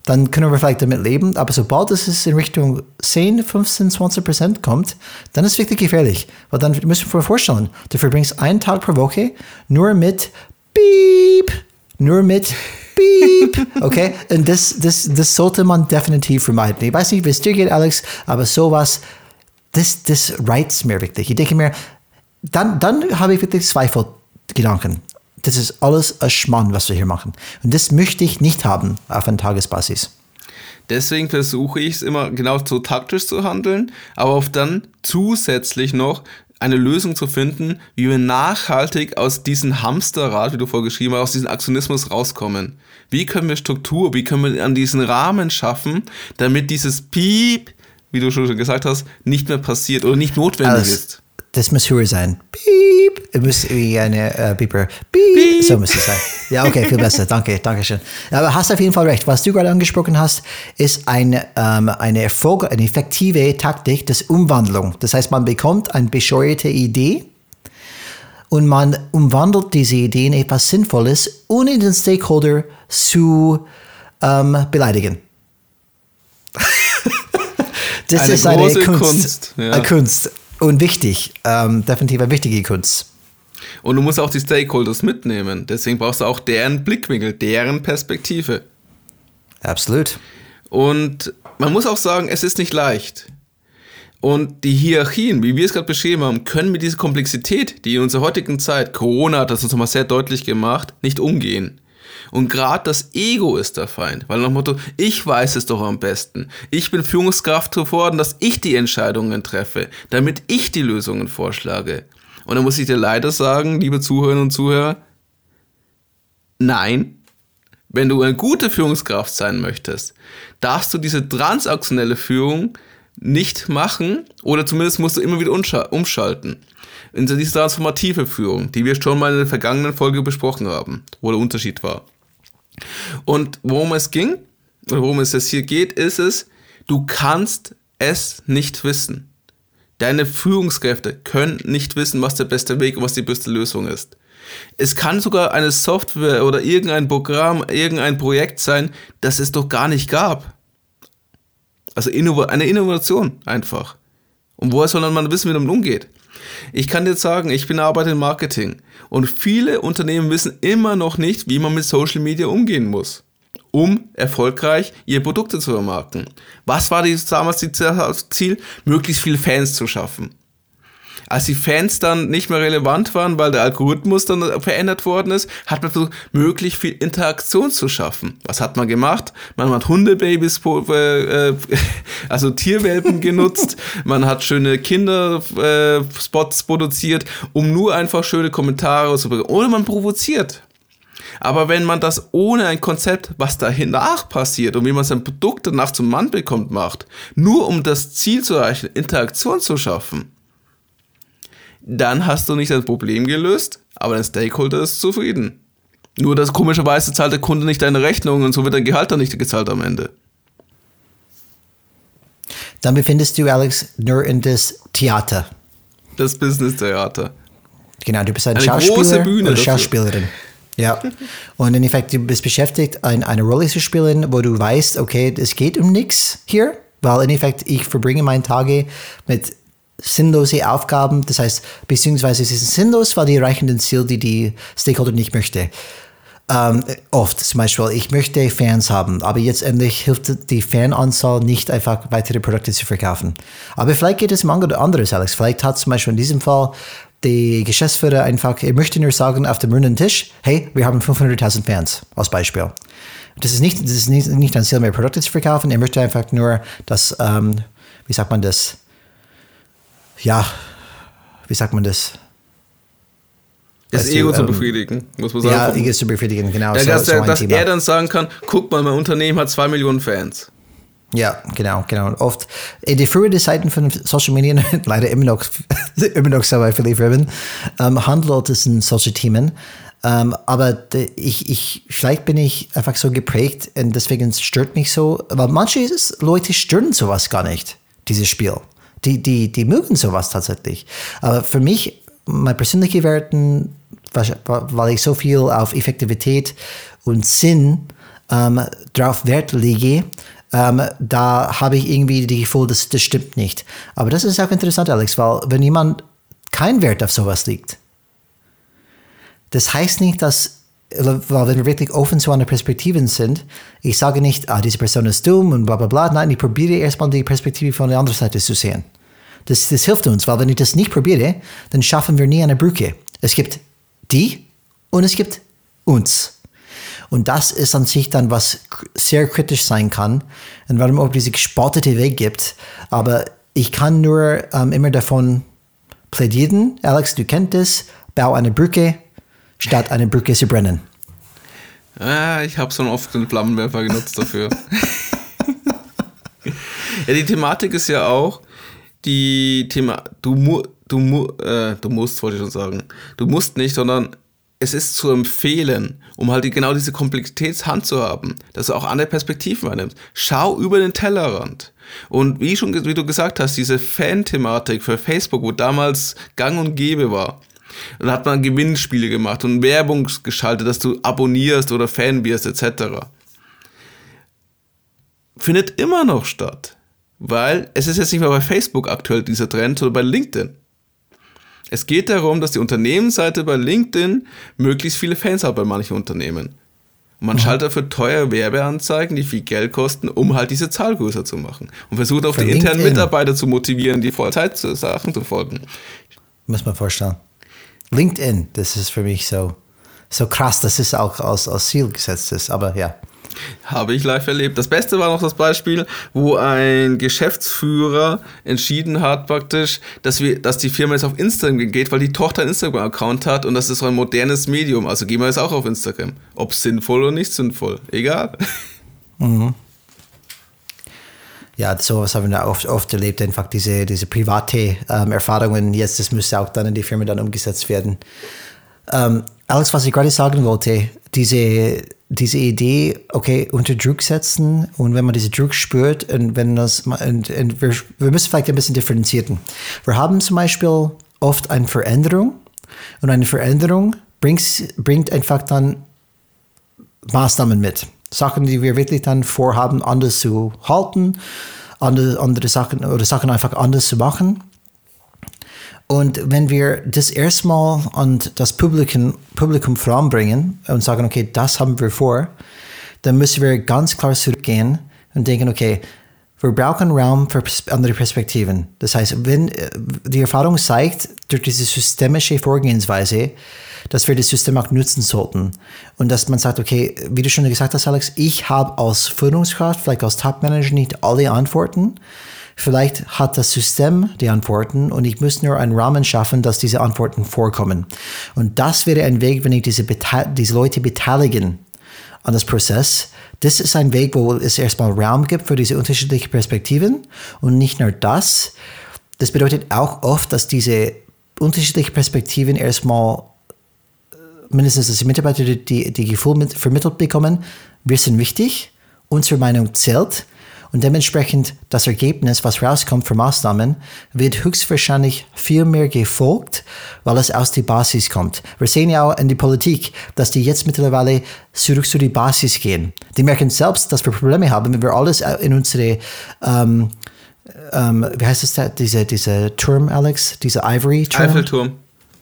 dann können wir vielleicht damit leben. Aber sobald es in Richtung 10, 15, 20 Prozent kommt, dann ist es wirklich gefährlich. Weil dann müssen wir uns vorstellen, du verbringst einen Tag pro Woche nur mit Beep, nur mit Piep. Okay? Und das, das, das sollte man definitiv vermeiden. Ich weiß nicht, wie es dir geht, Alex, aber sowas, das, das reizt mir wirklich. Ich denke mir, dann, dann habe ich wirklich Zweifelgedanken. Das ist alles ein Schmarrn, was wir hier machen. Und das möchte ich nicht haben auf einer Tagesbasis. Deswegen versuche ich es immer genau so taktisch zu handeln, aber auch dann zusätzlich noch eine Lösung zu finden, wie wir nachhaltig aus diesem Hamsterrad, wie du vorgeschrieben hast, aus diesem Aktionismus rauskommen. Wie können wir Struktur, wie können wir an diesen Rahmen schaffen, damit dieses Piep, wie du schon gesagt hast, nicht mehr passiert oder nicht notwendig Alles, ist. Das muss höher sein. Piep. Es muss wie eine äh, Beeper. Piep. Piep. So muss es sein. Ja, okay, viel besser. Danke, danke schön. Aber hast auf jeden Fall recht. Was du gerade angesprochen hast, ist eine, ähm, eine Erfolg, eine effektive Taktik des Umwandlung. Das heißt, man bekommt eine bescheuerte Idee und man umwandelt diese Idee in etwas Sinnvolles, ohne den Stakeholder zu ähm, beleidigen. das Eine ist eine große Kunst. Kunst, ja. Eine Kunst. Und wichtig. Ähm, definitiv eine wichtige Kunst. Und du musst auch die Stakeholders mitnehmen. Deswegen brauchst du auch deren Blickwinkel, deren Perspektive. Absolut. Und man muss auch sagen, es ist nicht leicht. Und die Hierarchien, wie wir es gerade beschrieben haben, können mit dieser Komplexität, die in unserer heutigen Zeit, Corona hat das uns nochmal sehr deutlich gemacht, nicht umgehen. Und gerade das Ego ist der Feind, weil nach dem Motto, ich weiß es doch am besten. Ich bin Führungskraft geworden, dass ich die Entscheidungen treffe, damit ich die Lösungen vorschlage. Und da muss ich dir leider sagen, liebe Zuhörerinnen und Zuhörer, nein, wenn du eine gute Führungskraft sein möchtest, darfst du diese transaktionelle Führung nicht machen oder zumindest musst du immer wieder umschalten. In diese transformative Führung, die wir schon mal in der vergangenen Folge besprochen haben, wo der Unterschied war. Und worum es ging, worum es jetzt hier geht, ist es, du kannst es nicht wissen. Deine Führungskräfte können nicht wissen, was der beste Weg und was die beste Lösung ist. Es kann sogar eine Software oder irgendein Programm, irgendein Projekt sein, das es doch gar nicht gab. Also eine Innovation einfach. Und woher soll man wissen, wie man umgeht? Ich kann jetzt sagen, ich bin arbeite im Marketing und viele Unternehmen wissen immer noch nicht, wie man mit Social Media umgehen muss, um erfolgreich ihre Produkte zu vermarkten. Was war damals das Ziel? Möglichst viele Fans zu schaffen als die Fans dann nicht mehr relevant waren, weil der Algorithmus dann verändert worden ist, hat man versucht, möglichst viel Interaktion zu schaffen. Was hat man gemacht? Man hat Hundebabys, äh, also Tierwelpen genutzt, man hat schöne Kinderspots produziert, um nur einfach schöne Kommentare zu bekommen. Oder man provoziert. Aber wenn man das ohne ein Konzept, was danach passiert und wie man sein Produkt danach zum Mann bekommt, macht, nur um das Ziel zu erreichen, Interaktion zu schaffen, dann hast du nicht das Problem gelöst, aber dein Stakeholder ist zufrieden. Nur dass komischerweise zahlt der Kunde nicht deine Rechnung und so wird dein Gehalt dann nicht gezahlt am Ende. Dann befindest du, Alex, nur in das Theater. Das Business-Theater. Genau, du bist ein eine Schauspieler große Bühne oder Schauspielerin. Ja. Und in Effekt, du bist beschäftigt, ein, eine Rolle zu spielen, wo du weißt, okay, es geht um nichts hier, weil in Effekt, ich verbringe meine Tage mit sinnlose Aufgaben, das heißt, beziehungsweise sie sind sinnlos, weil die erreichen den Ziel, die die Stakeholder nicht möchte. Ähm, oft zum Beispiel, ich möchte Fans haben, aber jetzt endlich hilft die Fananzahl nicht einfach weitere Produkte zu verkaufen. Aber vielleicht geht es um anderes, Alex. Vielleicht hat zum Beispiel in diesem Fall die Geschäftsführer einfach, er möchte nur sagen auf dem runden Tisch, hey, wir haben 500.000 Fans, als Beispiel. Das ist nicht, das ist nicht, nicht ein Ziel, mehr Produkte zu verkaufen. Er möchte einfach nur, dass, ähm, wie sagt man das, ja, wie sagt man das? Das Ego du, zu ähm, befriedigen, muss man sagen. Ja, Ego zu befriedigen, genau. Ja, so- dass so er, dass er dann sagen kann, guck mal, mein Unternehmen hat zwei Millionen Fans. Ja, genau, genau. Und oft in die frühen Zeiten von Social Media, leider immer noch, immer noch so bei Philly Ribbon, ähm, handelt es in solche Themen. Ähm, aber de, ich, ich, vielleicht bin ich einfach so geprägt und deswegen stört mich so, weil manche Leute stören sowas gar nicht, dieses Spiel. Die, die, die mögen sowas tatsächlich. Aber für mich, meine persönliche Werten, weil ich so viel auf Effektivität und Sinn ähm, drauf Wert lege, ähm, da habe ich irgendwie das Gefühl, das, das stimmt nicht. Aber das ist auch interessant, Alex, weil wenn jemand keinen Wert auf sowas legt, das heißt nicht, dass, weil wenn wir wirklich offen zu einer Perspektive sind, ich sage nicht, ah, diese Person ist dumm und bla bla bla. Nein, ich probiere erstmal die Perspektive von der anderen Seite zu sehen. Das, das hilft uns, weil wenn ich das nicht probiere, dann schaffen wir nie eine Brücke. Es gibt die und es gibt uns. Und das ist an sich dann, was sehr kritisch sein kann und warum auch diese gespottete Weg gibt. Aber ich kann nur ähm, immer davon plädieren, Alex, du kennst es, bau eine Brücke, statt eine Brücke zu brennen. Ah, ich habe schon oft den Flammenwerfer genutzt dafür. ja, die Thematik ist ja auch, die Thema, du, mu, du, mu, äh, du musst, wollte ich schon sagen, du musst nicht, sondern es ist zu empfehlen, um halt die, genau diese Komplexitätshand zu haben, dass du auch andere Perspektiven einnimmst. Schau über den Tellerrand. Und wie schon, wie du gesagt hast, diese Fan-Thematik für Facebook, wo damals gang und gäbe war, Und dann hat man Gewinnspiele gemacht und Werbung geschaltet, dass du abonnierst oder Fan wirst, etc. Findet immer noch statt. Weil es ist jetzt nicht mehr bei Facebook aktuell dieser Trend, sondern bei LinkedIn. Es geht darum, dass die Unternehmensseite bei LinkedIn möglichst viele Fans hat bei manchen Unternehmen. Und man mhm. schaltet dafür teure Werbeanzeigen, die viel Geld kosten, um halt diese Zahl größer zu machen. Und versucht auch für die internen Mitarbeiter zu motivieren, die Vollzeit zu Sachen zu folgen. Muss man vorstellen. LinkedIn, das ist für mich so, so krass, dass es auch als, als Ziel gesetzt ist. Aber ja. Habe ich live erlebt. Das Beste war noch das Beispiel, wo ein Geschäftsführer entschieden hat, praktisch, dass, wir, dass die Firma jetzt auf Instagram geht, weil die Tochter einen Instagram-Account hat und das ist so ein modernes Medium. Also gehen wir jetzt auch auf Instagram. Ob sinnvoll oder nicht sinnvoll. Egal. Mhm. Ja, sowas haben wir oft, oft erlebt, einfach diese, diese private ähm, Erfahrungen. Jetzt, das müsste auch dann in die Firma dann umgesetzt werden. Ähm, Alex, was ich gerade sagen wollte, diese diese Idee, okay, unter Druck setzen und wenn man diese Druck spürt und wenn das, und, und wir, wir müssen vielleicht ein bisschen differenzieren. Wir haben zum Beispiel oft eine Veränderung und eine Veränderung bringt, bringt einfach dann Maßnahmen mit. Sachen, die wir wirklich dann vorhaben, anders zu halten, andere, andere Sachen oder Sachen einfach anders zu machen. Und wenn wir das erstmal an das Publikum, Publikum voranbringen und sagen, okay, das haben wir vor, dann müssen wir ganz klar zurückgehen und denken, okay, wir brauchen Raum für andere Perspektiven. Das heißt, wenn äh, die Erfahrung zeigt, durch diese systemische Vorgehensweise, dass wir das System auch nutzen sollten. Und dass man sagt, okay, wie du schon gesagt hast, Alex, ich habe als Führungskraft, vielleicht als Top-Manager nicht alle Antworten. Vielleicht hat das System die Antworten und ich muss nur einen Rahmen schaffen, dass diese Antworten vorkommen. Und das wäre ein Weg, wenn ich diese, diese Leute beteiligen an das Prozess. Das ist ein Weg, wo es erstmal Raum gibt für diese unterschiedlichen Perspektiven. Und nicht nur das, das bedeutet auch oft, dass diese unterschiedlichen Perspektiven erstmal mindestens dass die Mitarbeiter die, die Gefühl mit, vermittelt bekommen, wir sind wichtig, unsere Meinung zählt und dementsprechend das Ergebnis, was rauskommt für Maßnahmen, wird höchstwahrscheinlich viel mehr gefolgt, weil es aus der Basis kommt. Wir sehen ja auch in der Politik, dass die jetzt mittlerweile zurück zu der Basis gehen. Die merken selbst, dass wir Probleme haben, wenn wir alles in unsere ähm, ähm, wie heißt es da, diese, diese Turm, Alex? Diese Ivory-Turm? Eiffelturm.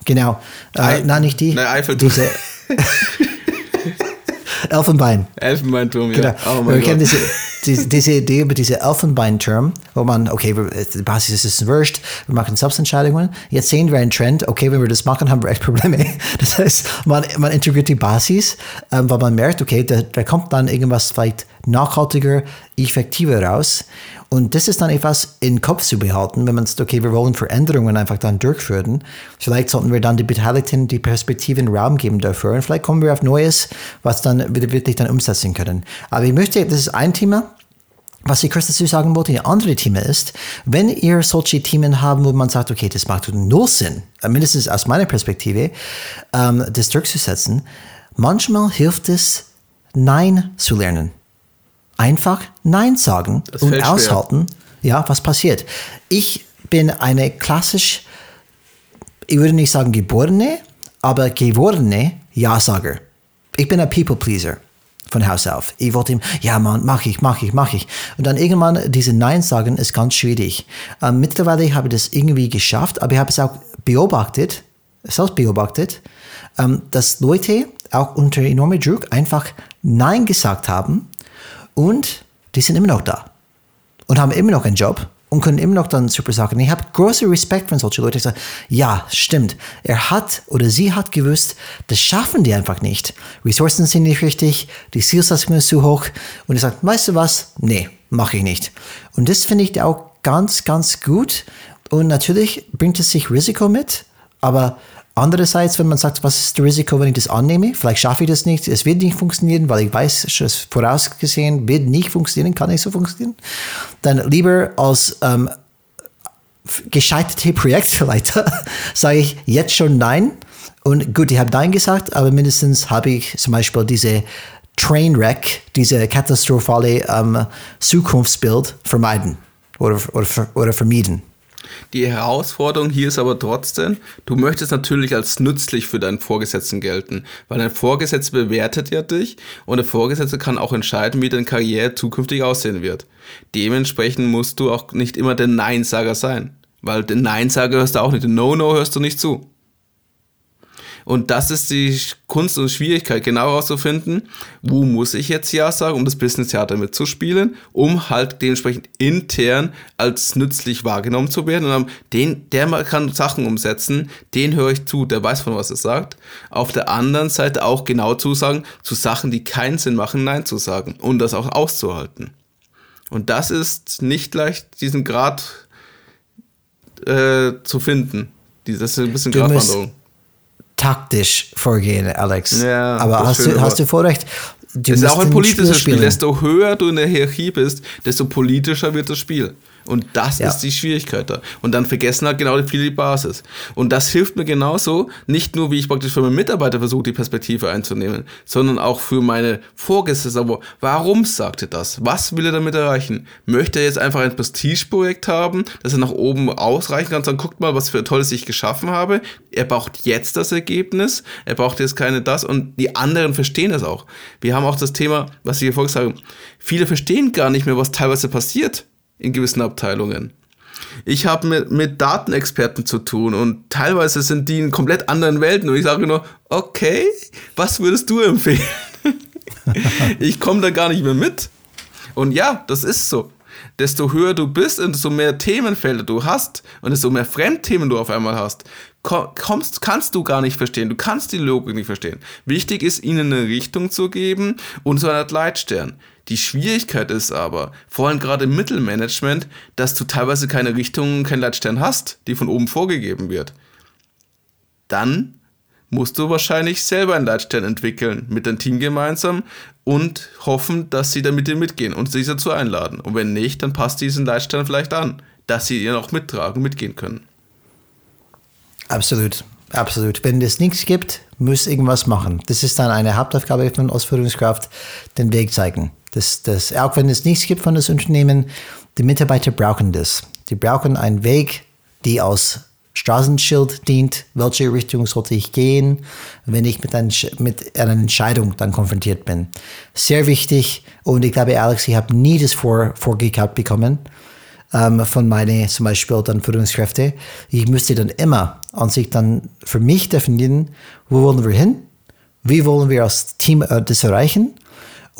Genau. Äh, nein, nicht die. Nein, Eiffelturm. Diese Elfenbein. Elfenbeinturm, ja. Genau. Oh wir kennen diese, diese, diese, Idee über diese Elfenbeinturm, wo man, okay, die Basis ist wurscht, wir machen Selbstentscheidungen. Jetzt sehen wir einen Trend, okay, wenn wir das machen, haben wir echt Probleme. Das heißt, man, man integriert die Basis, ähm, weil man merkt, okay, da, da kommt dann irgendwas vielleicht nachhaltiger, effektiver raus. Und das ist dann etwas in Kopf zu behalten, wenn man sagt, okay, wir wollen Veränderungen einfach dann durchführen. Vielleicht sollten wir dann die Beteiligten die Perspektiven Raum geben dafür und vielleicht kommen wir auf Neues, was dann wieder wirklich dann umsetzen können. Aber ich möchte, das ist ein Thema, was ich kurz dazu sagen wollte, ein anderes Thema ist, wenn ihr solche Themen haben, wo man sagt, okay, das macht null Sinn, mindestens aus meiner Perspektive, ähm, das durchzusetzen, manchmal hilft es, Nein zu lernen einfach Nein sagen das und aushalten, ja, was passiert. Ich bin eine klassisch, ich würde nicht sagen geborene, aber gewordene Ja-Sager. Ich bin ein People-Pleaser von Haus auf. Ich wollte ihm, ja Mann, mach ich, mach ich, mach ich. Und dann irgendwann diese Nein sagen ist ganz schwierig. Ähm, mittlerweile habe ich das irgendwie geschafft, aber ich habe es auch beobachtet, selbst beobachtet, ähm, dass Leute auch unter enormem Druck einfach Nein gesagt haben und die sind immer noch da und haben immer noch einen Job und können immer noch dann super sagen. Ich habe großen Respekt von solchen Leuten, die sagen, ja, stimmt, er hat oder sie hat gewusst, das schaffen die einfach nicht. Ressourcen sind nicht richtig, die Zielsetzung ist zu hoch und ich sage, weißt du was? Nee, mache ich nicht. Und das finde ich auch ganz, ganz gut und natürlich bringt es sich Risiko mit, aber Andererseits, wenn man sagt, was ist das Risiko, wenn ich das annehme? Vielleicht schaffe ich das nicht, es wird nicht funktionieren, weil ich weiß, es vorausgesehen wird nicht funktionieren, kann nicht so funktionieren. Dann lieber als ähm, gescheiterte Projektleiter sage ich jetzt schon Nein. Und gut, ich habe Nein gesagt, aber mindestens habe ich zum Beispiel diese Trainwreck, diese katastrophale ähm, Zukunftsbild vermeiden oder, oder, oder vermieden. Die Herausforderung hier ist aber trotzdem, du möchtest natürlich als nützlich für deinen Vorgesetzten gelten, weil dein Vorgesetzter bewertet ja dich und der Vorgesetzte kann auch entscheiden, wie deine Karriere zukünftig aussehen wird. Dementsprechend musst du auch nicht immer der Neinsager sein, weil den Neinsager hörst du auch nicht, den No-No hörst du nicht zu. Und das ist die Kunst und Schwierigkeit, genau herauszufinden, wo muss ich jetzt Ja sagen, um das Business Theater mitzuspielen, um halt dementsprechend intern als nützlich wahrgenommen zu werden. Und dann den, der kann Sachen umsetzen, den höre ich zu, der weiß von was er sagt. Auf der anderen Seite auch genau zusagen, zu Sachen, die keinen Sinn machen, Nein zu sagen und das auch auszuhalten. Und das ist nicht leicht, diesen Grad äh, zu finden. Das ist ein bisschen Gratwanderung taktisch vorgehen, Alex. Ja, aber hast du, hast du Vorrecht? Du es ist auch ein politisches Spiel, Spiel. Desto höher du in der Hierarchie bist, desto politischer wird das Spiel. Und das ja. ist die Schwierigkeit da. Und dann vergessen halt genau viele die Basis. Und das hilft mir genauso, nicht nur, wie ich praktisch für meine Mitarbeiter versuche, die Perspektive einzunehmen, sondern auch für meine Vorgesetzten. Aber warum sagt er das? Was will er damit erreichen? Möchte er jetzt einfach ein Prestigeprojekt haben, dass er nach oben ausreichen kann und sagen, guckt mal, was für ein Tolles ich geschaffen habe. Er braucht jetzt das Ergebnis. Er braucht jetzt keine das. Und die anderen verstehen das auch. Wir haben auch das Thema, was ich hier vorgesagt habe. Viele verstehen gar nicht mehr, was teilweise passiert in gewissen Abteilungen. Ich habe mit, mit Datenexperten zu tun und teilweise sind die in komplett anderen Welten und ich sage nur, okay, was würdest du empfehlen? ich komme da gar nicht mehr mit. Und ja, das ist so. Desto höher du bist und desto mehr Themenfelder du hast und desto mehr Fremdthemen du auf einmal hast, kommst, kannst du gar nicht verstehen. Du kannst die Logik nicht verstehen. Wichtig ist, ihnen eine Richtung zu geben und so eine Leitstern. Die Schwierigkeit ist aber, vor allem gerade im Mittelmanagement, dass du teilweise keine Richtung, keinen Leitstern hast, die von oben vorgegeben wird. Dann musst du wahrscheinlich selber einen Leitstern entwickeln, mit deinem Team gemeinsam und hoffen, dass sie da mit dir mitgehen und sie dazu einladen. Und wenn nicht, dann passt diesen Leitstern vielleicht an, dass sie ihn auch mittragen, mitgehen können. Absolut, absolut. Wenn es nichts gibt, muss irgendwas machen. Das ist dann eine Hauptaufgabe von Ausführungskraft, den Weg zeigen. Das, das, auch wenn es nichts gibt von das Unternehmen, die Mitarbeiter brauchen das. Die brauchen einen Weg, die als Straßenschild dient, welche Richtung sollte ich gehen, wenn ich mit, ein, mit einer Entscheidung dann konfrontiert bin. Sehr wichtig und ich glaube, Alex, ich habe nie das vor, vorgehabt bekommen ähm, von meinen zum Beispiel dann Führungskräfte. Ich müsste dann immer an sich dann für mich definieren, wo wollen wir hin, wie wollen wir als Team äh, das erreichen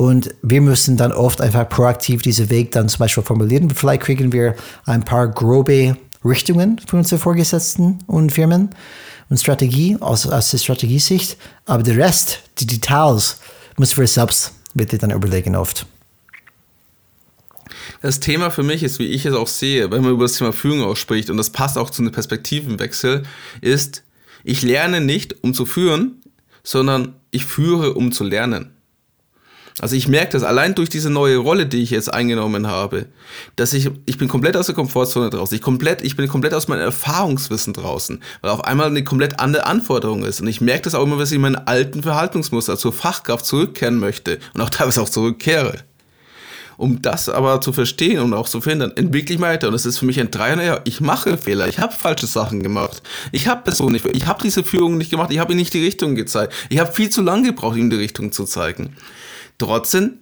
und wir müssen dann oft einfach proaktiv diesen Weg dann zum Beispiel formulieren. Vielleicht kriegen wir ein paar grobe Richtungen von unseren Vorgesetzten und Firmen und Strategie aus, aus der Strategiesicht. Aber der Rest, die Details, müssen wir selbst bitte dann überlegen oft. Das Thema für mich ist, wie ich es auch sehe, wenn man über das Thema Führung ausspricht, und das passt auch zu einem Perspektivenwechsel, ist, ich lerne nicht, um zu führen, sondern ich führe, um zu lernen. Also ich merke das allein durch diese neue Rolle, die ich jetzt eingenommen habe, dass ich, ich bin komplett aus der Komfortzone draußen. Ich, komplett, ich bin komplett aus meinem Erfahrungswissen draußen, weil auf einmal eine komplett andere Anforderung ist. Und ich merke das auch immer, wenn ich in meinen alten Verhaltungsmuster zur Fachkraft zurückkehren möchte und auch teilweise auch zurückkehre. Um das aber zu verstehen und auch zu verhindern, entwickle ich weiter. Und das ist für mich ein Drei ja, ich mache Fehler, ich habe falsche Sachen gemacht. Ich habe Personen nicht, ich habe diese Führung nicht gemacht, ich habe ihnen nicht die Richtung gezeigt. Ich habe viel zu lange gebraucht, ihm die Richtung zu zeigen. Trotzdem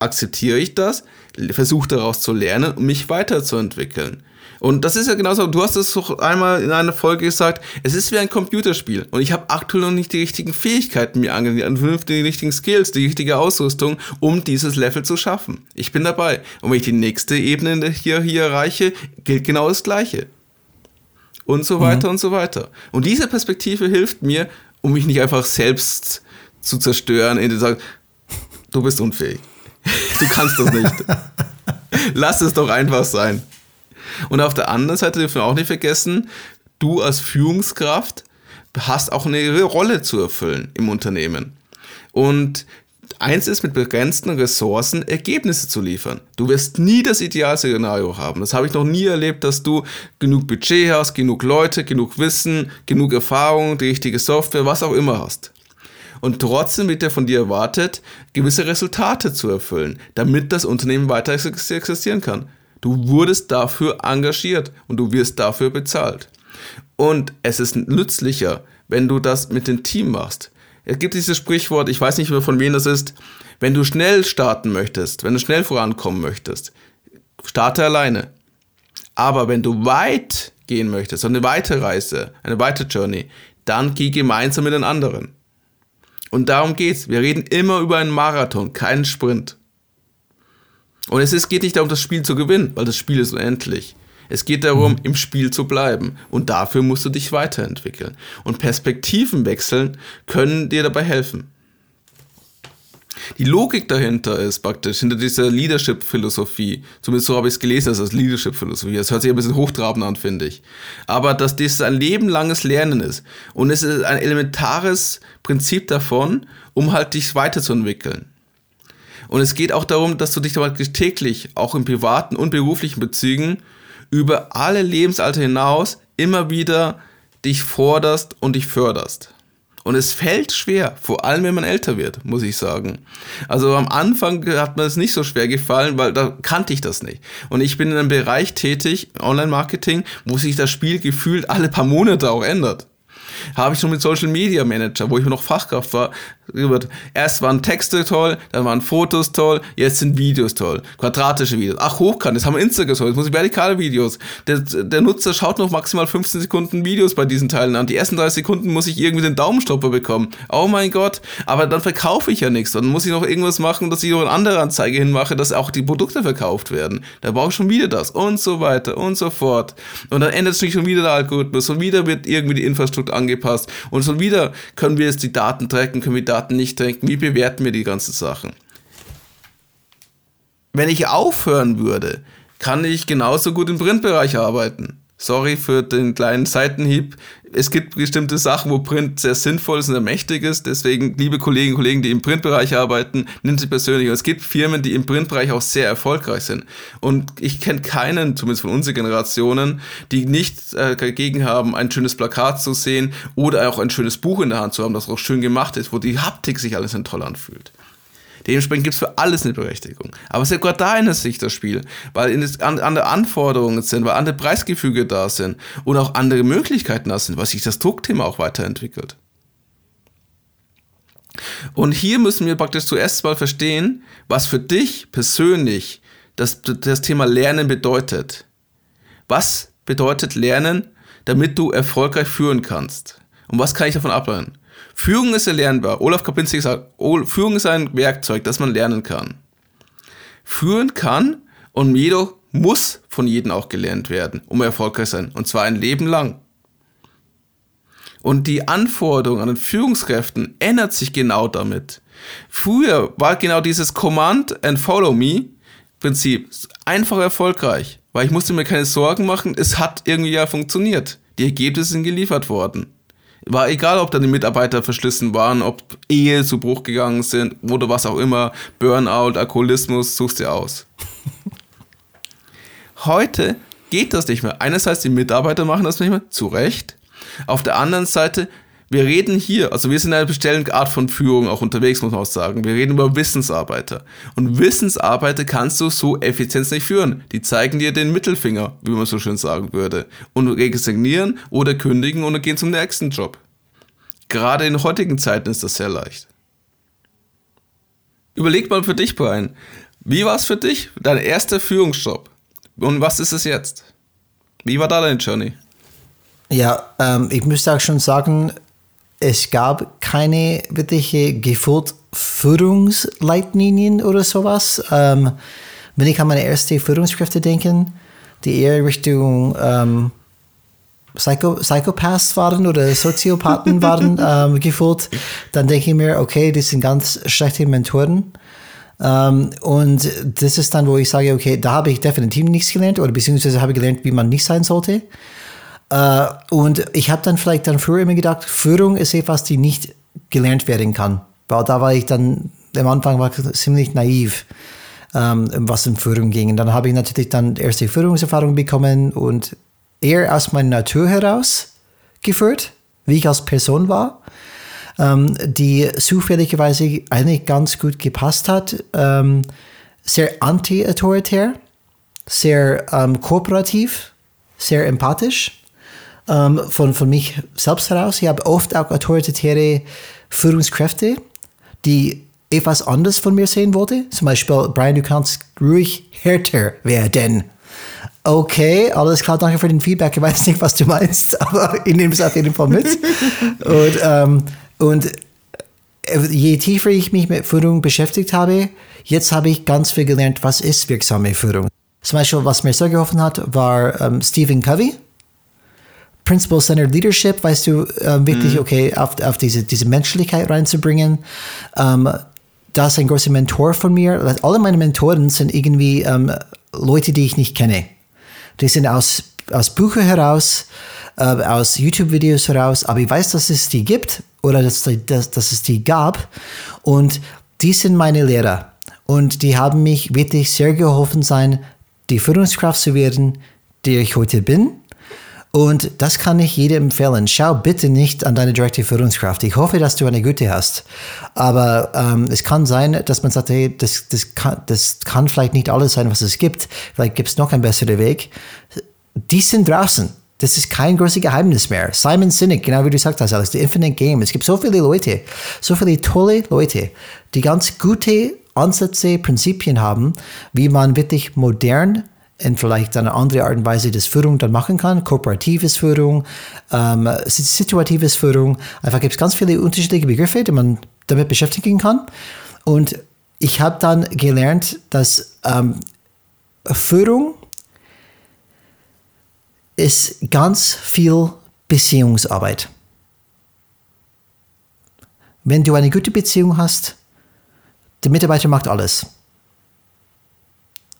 akzeptiere ich das, versuche daraus zu lernen und mich weiterzuentwickeln. Und das ist ja genauso, du hast es doch einmal in einer Folge gesagt, es ist wie ein Computerspiel. Und ich habe aktuell noch nicht die richtigen Fähigkeiten mir angeeignet, die richtigen Skills, die richtige Ausrüstung, um dieses Level zu schaffen. Ich bin dabei. Und wenn ich die nächste Ebene hier, hier erreiche, gilt genau das Gleiche. Und so weiter mhm. und so weiter. Und diese Perspektive hilft mir, um mich nicht einfach selbst zu zerstören, indem ich sage, du bist unfähig. Du kannst das nicht. Lass es doch einfach sein. Und auf der anderen Seite dürfen wir auch nicht vergessen, du als Führungskraft hast auch eine Rolle zu erfüllen im Unternehmen. Und eins ist, mit begrenzten Ressourcen Ergebnisse zu liefern. Du wirst nie das Idealszenario haben. Das habe ich noch nie erlebt, dass du genug Budget hast, genug Leute, genug Wissen, genug Erfahrung, die richtige Software, was auch immer hast und trotzdem wird ja von dir erwartet, gewisse Resultate zu erfüllen, damit das Unternehmen weiter existieren kann. Du wurdest dafür engagiert und du wirst dafür bezahlt. Und es ist nützlicher, wenn du das mit dem Team machst. Es gibt dieses Sprichwort, ich weiß nicht mehr von wem das ist, wenn du schnell starten möchtest, wenn du schnell vorankommen möchtest, starte alleine. Aber wenn du weit gehen möchtest, eine weite Reise, eine weite Journey, dann geh gemeinsam mit den anderen. Und darum geht's. Wir reden immer über einen Marathon, keinen Sprint. Und es ist, geht nicht darum, das Spiel zu gewinnen, weil das Spiel ist unendlich. Es geht darum, im Spiel zu bleiben. Und dafür musst du dich weiterentwickeln. Und Perspektiven wechseln können dir dabei helfen. Die Logik dahinter ist praktisch, hinter dieser Leadership-Philosophie, zumindest so habe ich es gelesen, als das Leadership-Philosophie, das hört sich ein bisschen hochtrabend an, finde ich. Aber dass das ein lebenlanges Lernen ist. Und es ist ein elementares Prinzip davon, um halt dich weiterzuentwickeln. Und es geht auch darum, dass du dich täglich, auch in privaten und beruflichen Bezügen, über alle Lebensalter hinaus immer wieder dich forderst und dich förderst. Und es fällt schwer, vor allem wenn man älter wird, muss ich sagen. Also am Anfang hat mir es nicht so schwer gefallen, weil da kannte ich das nicht. Und ich bin in einem Bereich tätig, Online-Marketing, wo sich das Spiel gefühlt alle paar Monate auch ändert habe ich schon mit Social Media Manager, wo ich noch Fachkraft war, erst waren Texte toll, dann waren Fotos toll, jetzt sind Videos toll. Quadratische Videos. Ach, hochkant, jetzt haben wir Instagram toll, jetzt muss ich vertikale Videos. Der, der Nutzer schaut noch maximal 15 Sekunden Videos bei diesen Teilen an. Die ersten 30 Sekunden muss ich irgendwie den Daumenstopper bekommen. Oh mein Gott, aber dann verkaufe ich ja nichts. Dann muss ich noch irgendwas machen, dass ich noch eine andere Anzeige hinmache, dass auch die Produkte verkauft werden. Da brauche ich schon wieder das und so weiter und so fort. Und dann ändert sich schon wieder der Algorithmus und wieder wird irgendwie die Infrastruktur angepasst und schon wieder können wir jetzt die Daten tracken, können wir die Daten nicht tracken, wie bewerten wir die ganzen Sachen. Wenn ich aufhören würde, kann ich genauso gut im Printbereich arbeiten. Sorry für den kleinen Seitenhieb. Es gibt bestimmte Sachen, wo Print sehr sinnvoll ist und sehr mächtig ist. Deswegen, liebe Kolleginnen und Kollegen, die im Printbereich arbeiten, nimmt sie persönlich. Und es gibt Firmen, die im Printbereich auch sehr erfolgreich sind. Und ich kenne keinen, zumindest von unseren Generationen, die nicht äh, dagegen haben, ein schönes Plakat zu sehen oder auch ein schönes Buch in der Hand zu haben, das auch schön gemacht ist, wo die Haptik sich alles toll anfühlt. Dementsprechend gibt es für alles eine Berechtigung. Aber es ist ja gerade da in sich das Spiel, weil in an, andere Anforderungen sind, weil andere Preisgefüge da sind und auch andere Möglichkeiten da sind, weil sich das Druckthema auch weiterentwickelt. Und hier müssen wir praktisch zuerst mal verstehen, was für dich persönlich das, das Thema Lernen bedeutet. Was bedeutet Lernen, damit du erfolgreich führen kannst? Und was kann ich davon ableiten? Führung ist erlernbar. Olaf Kapinski sagt, Führung ist ein Werkzeug, das man lernen kann. Führen kann und jedoch muss von jedem auch gelernt werden, um erfolgreich zu sein. Und zwar ein Leben lang. Und die Anforderung an den Führungskräften ändert sich genau damit. Früher war genau dieses Command and Follow Me Prinzip einfach erfolgreich, weil ich musste mir keine Sorgen machen, es hat irgendwie ja funktioniert. Die Ergebnisse sind geliefert worden. War egal, ob da die Mitarbeiter verschlissen waren, ob Ehe zu Bruch gegangen sind oder was auch immer, Burnout, Alkoholismus, suchst dir aus. Heute geht das nicht mehr. Einerseits die Mitarbeiter machen das nicht mehr, zu Recht. Auf der anderen Seite wir reden hier, also wir sind in einer bestimmten Art von Führung auch unterwegs, muss man auch sagen. Wir reden über Wissensarbeiter. Und Wissensarbeiter kannst du so effizient nicht führen. Die zeigen dir den Mittelfinger, wie man so schön sagen würde. Und resignieren oder kündigen und gehen zum nächsten Job. Gerade in heutigen Zeiten ist das sehr leicht. Überleg mal für dich, Brian. Wie war es für dich, dein erster Führungsjob? Und was ist es jetzt? Wie war da dein Journey? Ja, ähm, ich müsste auch schon sagen, es gab keine wirkliche Führungsleitlinien oder sowas. Ähm, wenn ich an meine erste Führungskräfte denke, die eher Richtung ähm, Psycho Psychopaths waren oder Soziopathen waren ähm, gefühlt, dann denke ich mir, okay, das sind ganz schlechte Mentoren. Um, und das ist dann, wo ich sage, okay, da habe ich definitiv nichts gelernt oder beziehungsweise habe ich gelernt, wie man nicht sein sollte. Äh, und ich habe dann vielleicht dann früher immer gedacht, Führung ist etwas, die nicht gelernt werden kann. Weil da war ich dann, am Anfang war ich ziemlich naiv, ähm, was in Führung ging. Und dann habe ich natürlich dann erste Führungserfahrung bekommen und eher aus meiner Natur heraus geführt, wie ich als Person war, ähm, die zufälligerweise eigentlich ganz gut gepasst hat. Ähm, sehr anti-autoritär sehr ähm, kooperativ, sehr empathisch ähm, von, von mich selbst heraus. Ich habe oft auch autoritäre Führungskräfte, die etwas anderes von mir sehen wollte. Zum Beispiel, Brian, du kannst ruhig härter werden. Okay, alles klar, danke für den Feedback. Ich weiß nicht, was du meinst, aber ich nehme es auf jeden Fall mit. und, ähm, und je tiefer ich mich mit Führung beschäftigt habe, jetzt habe ich ganz viel gelernt, was ist wirksame Führung. Zum Beispiel, was mir sehr geholfen hat, war ähm, Stephen Covey. Principle-Centered Leadership, weißt du, äh, wirklich, mhm. okay, auf, auf diese, diese Menschlichkeit reinzubringen. Ähm, das ist ein großer Mentor von mir. Alle meine Mentoren sind irgendwie ähm, Leute, die ich nicht kenne. Die sind aus, aus Büchern heraus, äh, aus YouTube-Videos heraus, aber ich weiß, dass es die gibt oder dass, dass, dass es die gab. Und die sind meine Lehrer. Und die haben mich wirklich sehr geholfen sein, die Führungskraft zu werden, die ich heute bin. Und das kann ich jedem empfehlen. Schau bitte nicht an deine direkte Führungskraft. Ich hoffe, dass du eine gute hast. Aber ähm, es kann sein, dass man sagt, hey, das, das, kann, das kann vielleicht nicht alles sein, was es gibt. Vielleicht gibt es noch einen besseren Weg. Die sind draußen. Das ist kein großes Geheimnis mehr. Simon Sinek, genau wie du gesagt hast, Alex, The Infinite Game. Es gibt so viele Leute, so viele tolle Leute, die ganz gute Ansätze, Prinzipien haben, wie man wirklich modern in vielleicht eine andere Art und Weise das Führung dann machen kann. Kooperatives Führung, ähm, situatives Führung. Einfach gibt es ganz viele unterschiedliche Begriffe, die man damit beschäftigen kann. Und ich habe dann gelernt, dass ähm, Führung ist ganz viel Beziehungsarbeit. Wenn du eine gute Beziehung hast, der Mitarbeiter macht alles.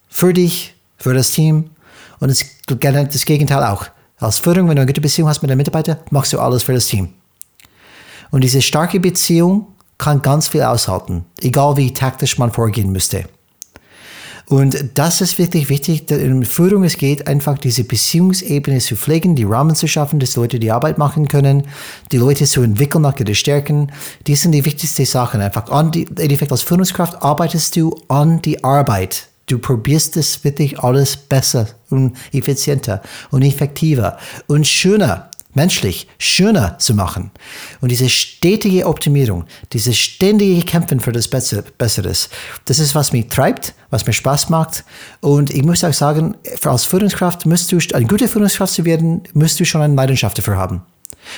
Für dich, für das Team und das, das Gegenteil auch. Als Führung, wenn du eine gute Beziehung hast mit deinem Mitarbeiter, machst du alles für das Team. Und diese starke Beziehung kann ganz viel aushalten, egal wie taktisch man vorgehen müsste. Und das ist wirklich wichtig, in Führung es geht, einfach diese Beziehungsebene zu pflegen, die Rahmen zu schaffen, dass Leute die Arbeit machen können, die Leute zu entwickeln nach ihren Stärken. Die sind die wichtigsten Sachen. Einfach an die, im Endeffekt als Führungskraft arbeitest du an die Arbeit. Du probierst es wirklich alles besser und effizienter und effektiver und schöner, menschlich, schöner zu machen. Und diese stetige Optimierung, dieses ständige Kämpfen für das Besseres, das ist, was mich treibt, was mir Spaß macht. Und ich muss auch sagen, als Führungskraft musst du, eine gute Führungskraft zu werden, musst du schon eine Leidenschaft dafür haben.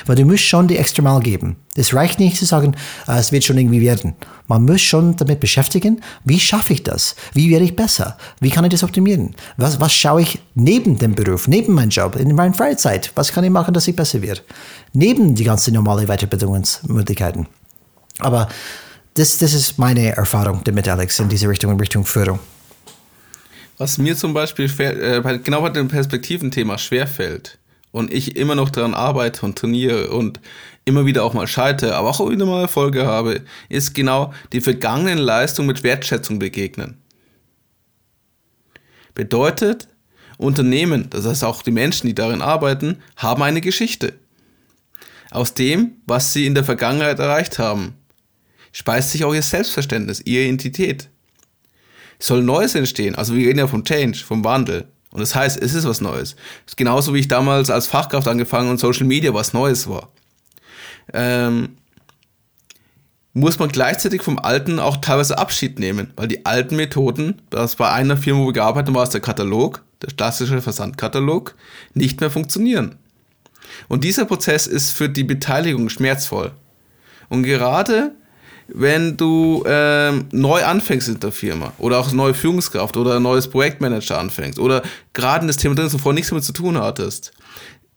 Weil du musst schon die extra Mal geben. Es reicht nicht zu sagen, ah, es wird schon irgendwie werden. Man muss schon damit beschäftigen, wie schaffe ich das? Wie werde ich besser? Wie kann ich das optimieren? Was, was schaue ich neben dem Beruf, neben meinem Job, in meiner Freizeit? Was kann ich machen, dass ich besser werde? Neben die ganzen normalen Weiterbildungsmöglichkeiten. Aber das, das ist meine Erfahrung damit, Alex, in diese Richtung, in Richtung Führung. Was mir zum Beispiel äh, genau bei dem Perspektiventhema schwerfällt, und ich immer noch daran arbeite und trainiere und immer wieder auch mal scheitere, aber auch wieder mal Erfolge habe, ist genau die vergangenen Leistungen mit Wertschätzung begegnen. Bedeutet, Unternehmen, das heißt auch die Menschen, die darin arbeiten, haben eine Geschichte. Aus dem, was sie in der Vergangenheit erreicht haben, speist sich auch ihr Selbstverständnis, ihre Identität. Soll Neues entstehen, also wir reden ja vom Change, vom Wandel. Und das heißt, es ist was Neues. Ist genauso wie ich damals als Fachkraft angefangen und Social Media was Neues war. Ähm, muss man gleichzeitig vom Alten auch teilweise Abschied nehmen, weil die alten Methoden, das bei einer Firma, wo wir gearbeitet haben, war es der Katalog, der klassische Versandkatalog, nicht mehr funktionieren. Und dieser Prozess ist für die Beteiligung schmerzvoll. Und gerade wenn du ähm, neu anfängst in der Firma oder auch neue Führungskraft oder ein neues Projektmanager anfängst oder gerade in das Thema drin, zuvor nichts damit zu tun hattest,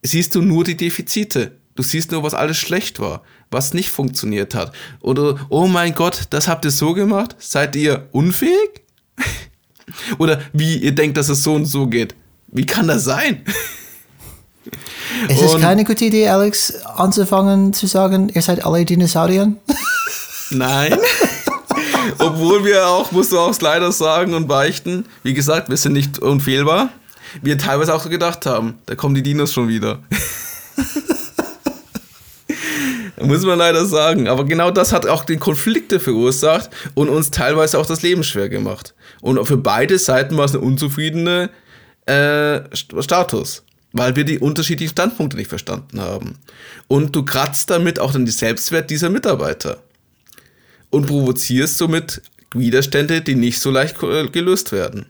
siehst du nur die Defizite. Du siehst nur, was alles schlecht war, was nicht funktioniert hat. Oder, oh mein Gott, das habt ihr so gemacht? Seid ihr unfähig? oder wie ihr denkt, dass es so und so geht. Wie kann das sein? Es ist keine gute Idee, Alex, anzufangen zu sagen, ihr seid alle Dinosaurier. Nein. Obwohl wir auch, musst du auch leider sagen und beichten, wie gesagt, wir sind nicht unfehlbar. Wir teilweise auch so gedacht haben, da kommen die Dinos schon wieder. Muss man leider sagen. Aber genau das hat auch den Konflikte verursacht und uns teilweise auch das Leben schwer gemacht. Und für beide Seiten war es eine unzufriedene äh, Status, weil wir die unterschiedlichen Standpunkte nicht verstanden haben. Und du kratzt damit auch dann die Selbstwert dieser Mitarbeiter und provozierst somit Widerstände, die nicht so leicht gelöst werden.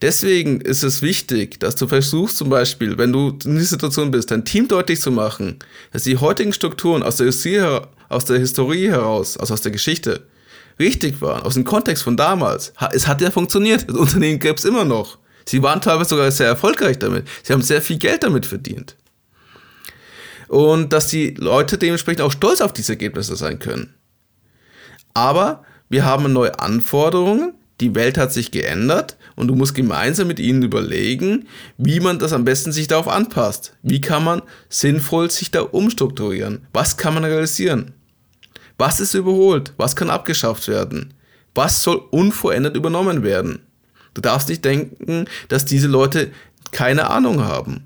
Deswegen ist es wichtig, dass du versuchst zum Beispiel, wenn du in dieser Situation bist, dein Team deutlich zu machen, dass die heutigen Strukturen aus der Historie, aus der Historie heraus, also aus der Geschichte, richtig waren, aus dem Kontext von damals. Es hat ja funktioniert. Das Unternehmen gäbe es immer noch. Sie waren teilweise sogar sehr erfolgreich damit. Sie haben sehr viel Geld damit verdient. Und dass die Leute dementsprechend auch stolz auf diese Ergebnisse sein können. Aber wir haben neue Anforderungen, die Welt hat sich geändert und du musst gemeinsam mit ihnen überlegen, wie man das am besten sich darauf anpasst. Wie kann man sinnvoll sich da umstrukturieren? Was kann man realisieren? Was ist überholt? Was kann abgeschafft werden? Was soll unverändert übernommen werden? Du darfst nicht denken, dass diese Leute keine Ahnung haben.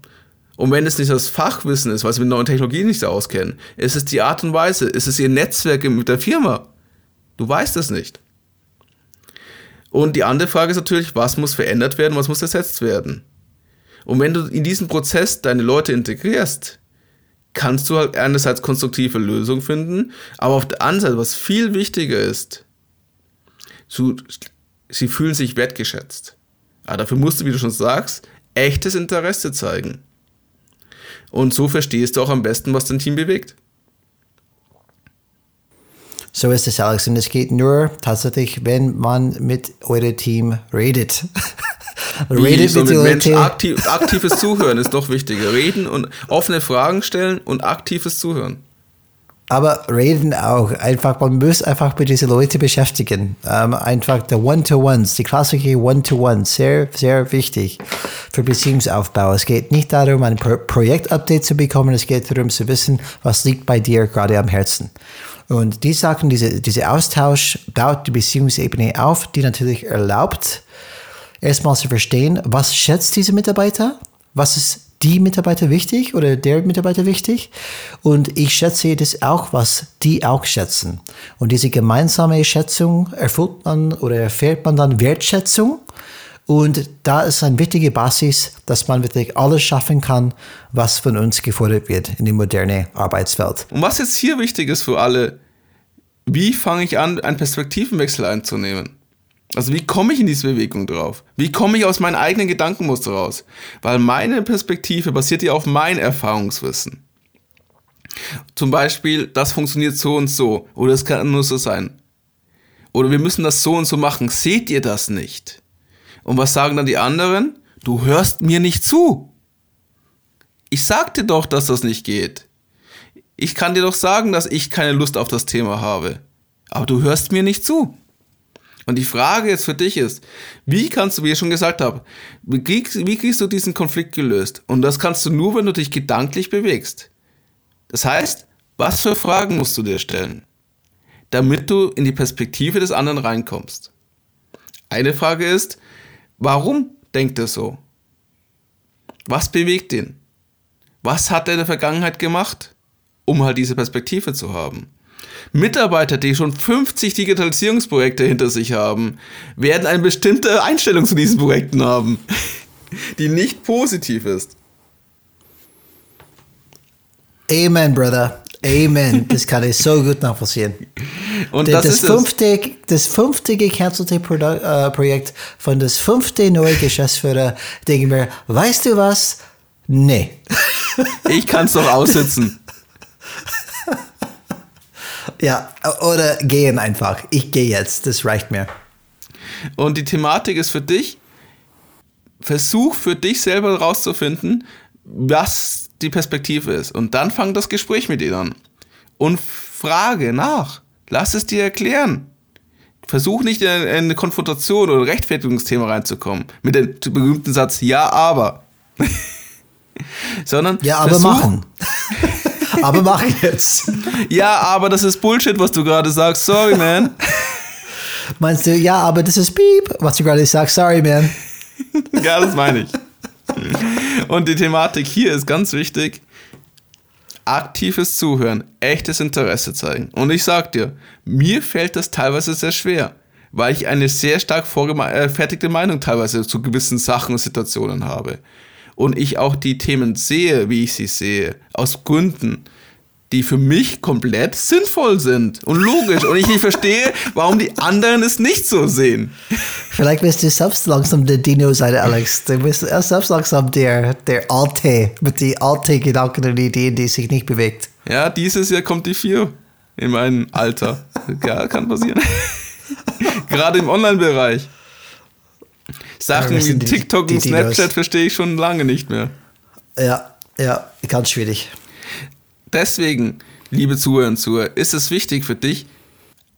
Und wenn es nicht das Fachwissen ist, weil sie mit neuen Technologien nicht auskennen, ist es die Art und Weise, ist es ihr Netzwerk mit der Firma. Du weißt es nicht. Und die andere Frage ist natürlich, was muss verändert werden, was muss ersetzt werden? Und wenn du in diesen Prozess deine Leute integrierst, kannst du halt einerseits konstruktive Lösungen finden, aber auf der anderen Seite, was viel wichtiger ist, du, sie fühlen sich wertgeschätzt. Aber dafür musst du, wie du schon sagst, echtes Interesse zeigen. Und so verstehst du auch am besten, was dein Team bewegt. So ist es, Alex. Und es geht nur tatsächlich, wenn man mit eurem Team redet. redet so mit, mit Menschen. Aktiv, aktives Zuhören ist doch wichtiger. Reden und offene Fragen stellen und aktives Zuhören. Aber reden auch. Einfach, man muss einfach mit diesen Leuten beschäftigen. Ähm, einfach der One-to-Ones, die klassische One-to-One, sehr, sehr wichtig für Beziehungsaufbau. Es geht nicht darum, ein Pro Projekt-Update zu bekommen, es geht darum zu wissen, was liegt bei dir gerade am Herzen. Und die Sachen, diese, dieser Austausch baut die Beziehungsebene auf, die natürlich erlaubt, erstmal zu verstehen, was schätzt diese Mitarbeiter, was ist die Mitarbeiter wichtig oder der Mitarbeiter wichtig. Und ich schätze das auch, was die auch schätzen. Und diese gemeinsame Schätzung erfüllt man oder erfährt man dann Wertschätzung. Und da ist eine wichtige Basis, dass man wirklich alles schaffen kann, was von uns gefordert wird in die moderne Arbeitswelt. Und was jetzt hier wichtig ist für alle, wie fange ich an, einen Perspektivenwechsel einzunehmen? Also wie komme ich in diese Bewegung drauf? Wie komme ich aus meinen eigenen Gedankenmuster raus? Weil meine Perspektive basiert ja auf mein Erfahrungswissen. Zum Beispiel, das funktioniert so und so. Oder es kann nur so sein. Oder wir müssen das so und so machen. Seht ihr das nicht? Und was sagen dann die anderen? Du hörst mir nicht zu. Ich sagte doch, dass das nicht geht. Ich kann dir doch sagen, dass ich keine Lust auf das Thema habe. Aber du hörst mir nicht zu. Und die Frage jetzt für dich ist, wie kannst du, wie ich schon gesagt habe, wie kriegst, wie kriegst du diesen Konflikt gelöst? Und das kannst du nur, wenn du dich gedanklich bewegst. Das heißt, was für Fragen musst du dir stellen, damit du in die Perspektive des anderen reinkommst? Eine Frage ist, warum denkt er so? Was bewegt ihn? Was hat er in der Vergangenheit gemacht, um halt diese Perspektive zu haben? Mitarbeiter, die schon 50 Digitalisierungsprojekte hinter sich haben, werden eine bestimmte Einstellung zu diesen Projekten haben, die nicht positiv ist. Amen, Brother. Amen. Das kann ich so gut nachvollziehen. Und das, das, fünfte, das fünfte gecancelte äh, Projekt von das fünfte neue Geschäftsführer, denke mir, weißt du was? Nee. Ich kann es doch aussitzen. Ja, oder gehen einfach. Ich gehe jetzt, das reicht mir. Und die Thematik ist für dich, versuch für dich selber herauszufinden, was die Perspektive ist. Und dann fang das Gespräch mit ihnen an. Und frage nach. Lass es dir erklären. Versuch nicht in eine Konfrontation oder Rechtfertigungsthema reinzukommen. Mit dem berühmten Satz, ja, aber. Sondern. Ja, aber versuch, machen. aber mach jetzt. Ja, aber das ist Bullshit, was du gerade sagst. Sorry, man. Meinst du, ja, aber das ist Piep, was du gerade sagst. Sorry, man. ja, das meine ich. Und die Thematik hier ist ganz wichtig. Aktives Zuhören, echtes Interesse zeigen. Und ich sag dir, mir fällt das teilweise sehr schwer, weil ich eine sehr stark vorgefertigte Meinung teilweise zu gewissen Sachen und Situationen habe. Und ich auch die Themen sehe, wie ich sie sehe, aus Gründen, die für mich komplett sinnvoll sind und logisch. Und ich nicht verstehe, warum die anderen es nicht so sehen. Vielleicht bist du selbst langsam der Dino sein, Alex. Du bist selbst langsam der, der Alte mit den alten Gedanken und Ideen, die sich nicht bewegt. Ja, dieses Jahr kommt die 4 in meinem Alter. Ja, kann passieren. Gerade im Online-Bereich. Sachen wie TikTok und. Snapchat verstehe ich schon lange nicht mehr. Ja, ja, ganz schwierig. Deswegen, liebe Zuhörer und Zuhörer, ist es wichtig für dich,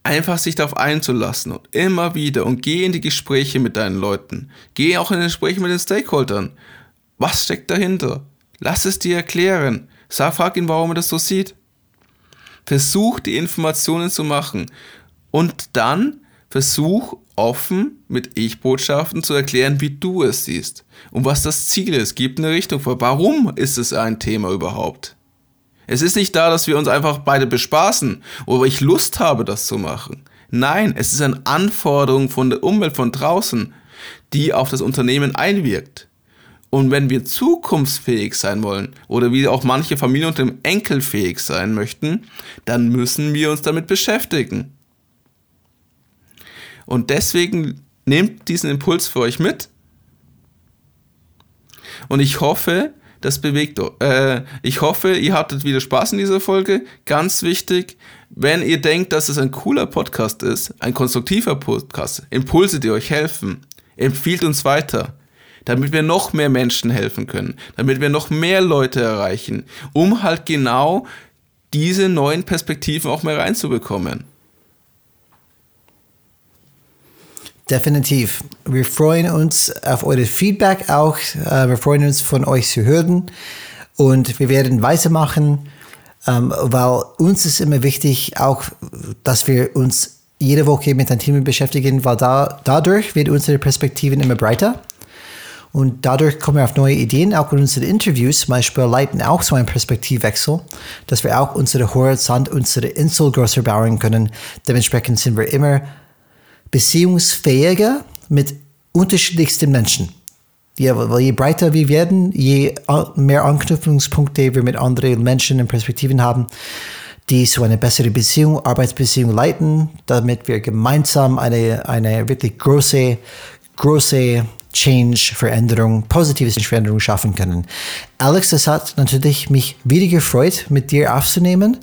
einfach sich darauf einzulassen und immer wieder und geh in die Gespräche mit deinen Leuten. Geh auch in die Gespräche mit den Stakeholdern. Was steckt dahinter? Lass es dir erklären. Sag, frag ihn, warum er das so sieht. Versuch die Informationen zu machen und dann versuch offen mit Ich-Botschaften zu erklären, wie du es siehst und was das Ziel ist. Gib eine Richtung vor. Warum ist es ein Thema überhaupt? Es ist nicht da, dass wir uns einfach beide bespaßen oder ich Lust habe, das zu machen. Nein, es ist eine Anforderung von der Umwelt von draußen, die auf das Unternehmen einwirkt. Und wenn wir zukunftsfähig sein wollen oder wie auch manche Familienunternehmen enkelfähig sein möchten, dann müssen wir uns damit beschäftigen. Und deswegen nehmt diesen Impuls für euch mit. Und ich hoffe, das bewegt. Äh, ich hoffe, ihr hattet wieder Spaß in dieser Folge. Ganz wichtig, wenn ihr denkt, dass es ein cooler Podcast ist, ein konstruktiver Podcast, Impulse, die euch helfen, empfiehlt uns weiter, damit wir noch mehr Menschen helfen können, damit wir noch mehr Leute erreichen, um halt genau diese neuen Perspektiven auch mehr reinzubekommen. Definitiv. Wir freuen uns auf eure Feedback auch. Äh, Wir freuen uns von euch zu hören und wir werden weitermachen, ähm, weil uns ist immer wichtig auch, dass wir uns jede Woche mit einem Thema beschäftigen, weil da, dadurch wird unsere Perspektiven immer breiter. Und dadurch kommen wir auf neue Ideen. Auch in unseren Interviews zum Beispiel leiten auch so einen Perspektivwechsel, dass wir auch unsere Horizont, unsere Insel größer bauen können. Dementsprechend sind wir immer beziehungsfähiger mit unterschiedlichsten Menschen. Ja, weil je breiter wir werden, je mehr Anknüpfungspunkte wir mit anderen Menschen und Perspektiven haben, die so eine bessere Beziehung, Arbeitsbeziehung leiten, damit wir gemeinsam eine, eine wirklich große, große Change, Veränderung, positive Veränderung schaffen können. Alex, es hat natürlich mich wieder gefreut, mit dir aufzunehmen.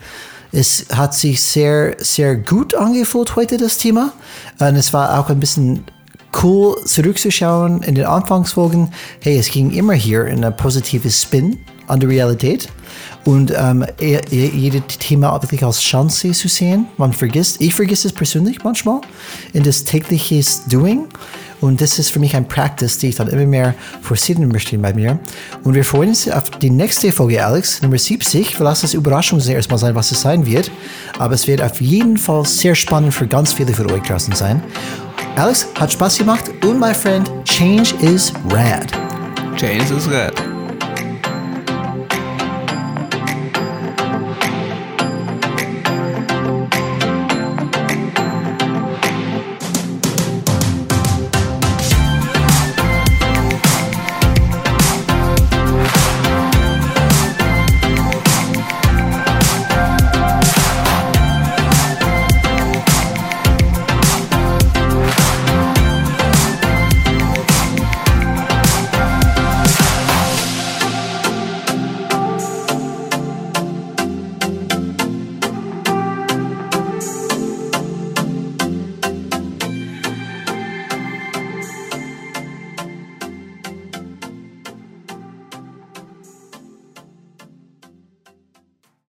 Es hat sich sehr, sehr gut angefühlt heute, das Thema. Und es war auch ein bisschen cool zurückzuschauen in den Anfangsfolgen. Hey, es ging immer hier in ein positives Spin an der Realität. Und ähm, e- e- jedes Thema wirklich als Chance zu sehen. Man vergisst, ich vergesse es persönlich manchmal in das tägliche Doing. Und das ist für mich ein Practice, die ich dann immer mehr forcieren möchte bei mir. Und wir freuen uns auf die nächste Folge, Alex, Nummer 70. Wir lassen es Überraschung erstmal sein, was es sein wird. Aber es wird auf jeden Fall sehr spannend für ganz viele von euch draußen sein. Alex, hat Spaß gemacht und my friend, change is rad. James ist red.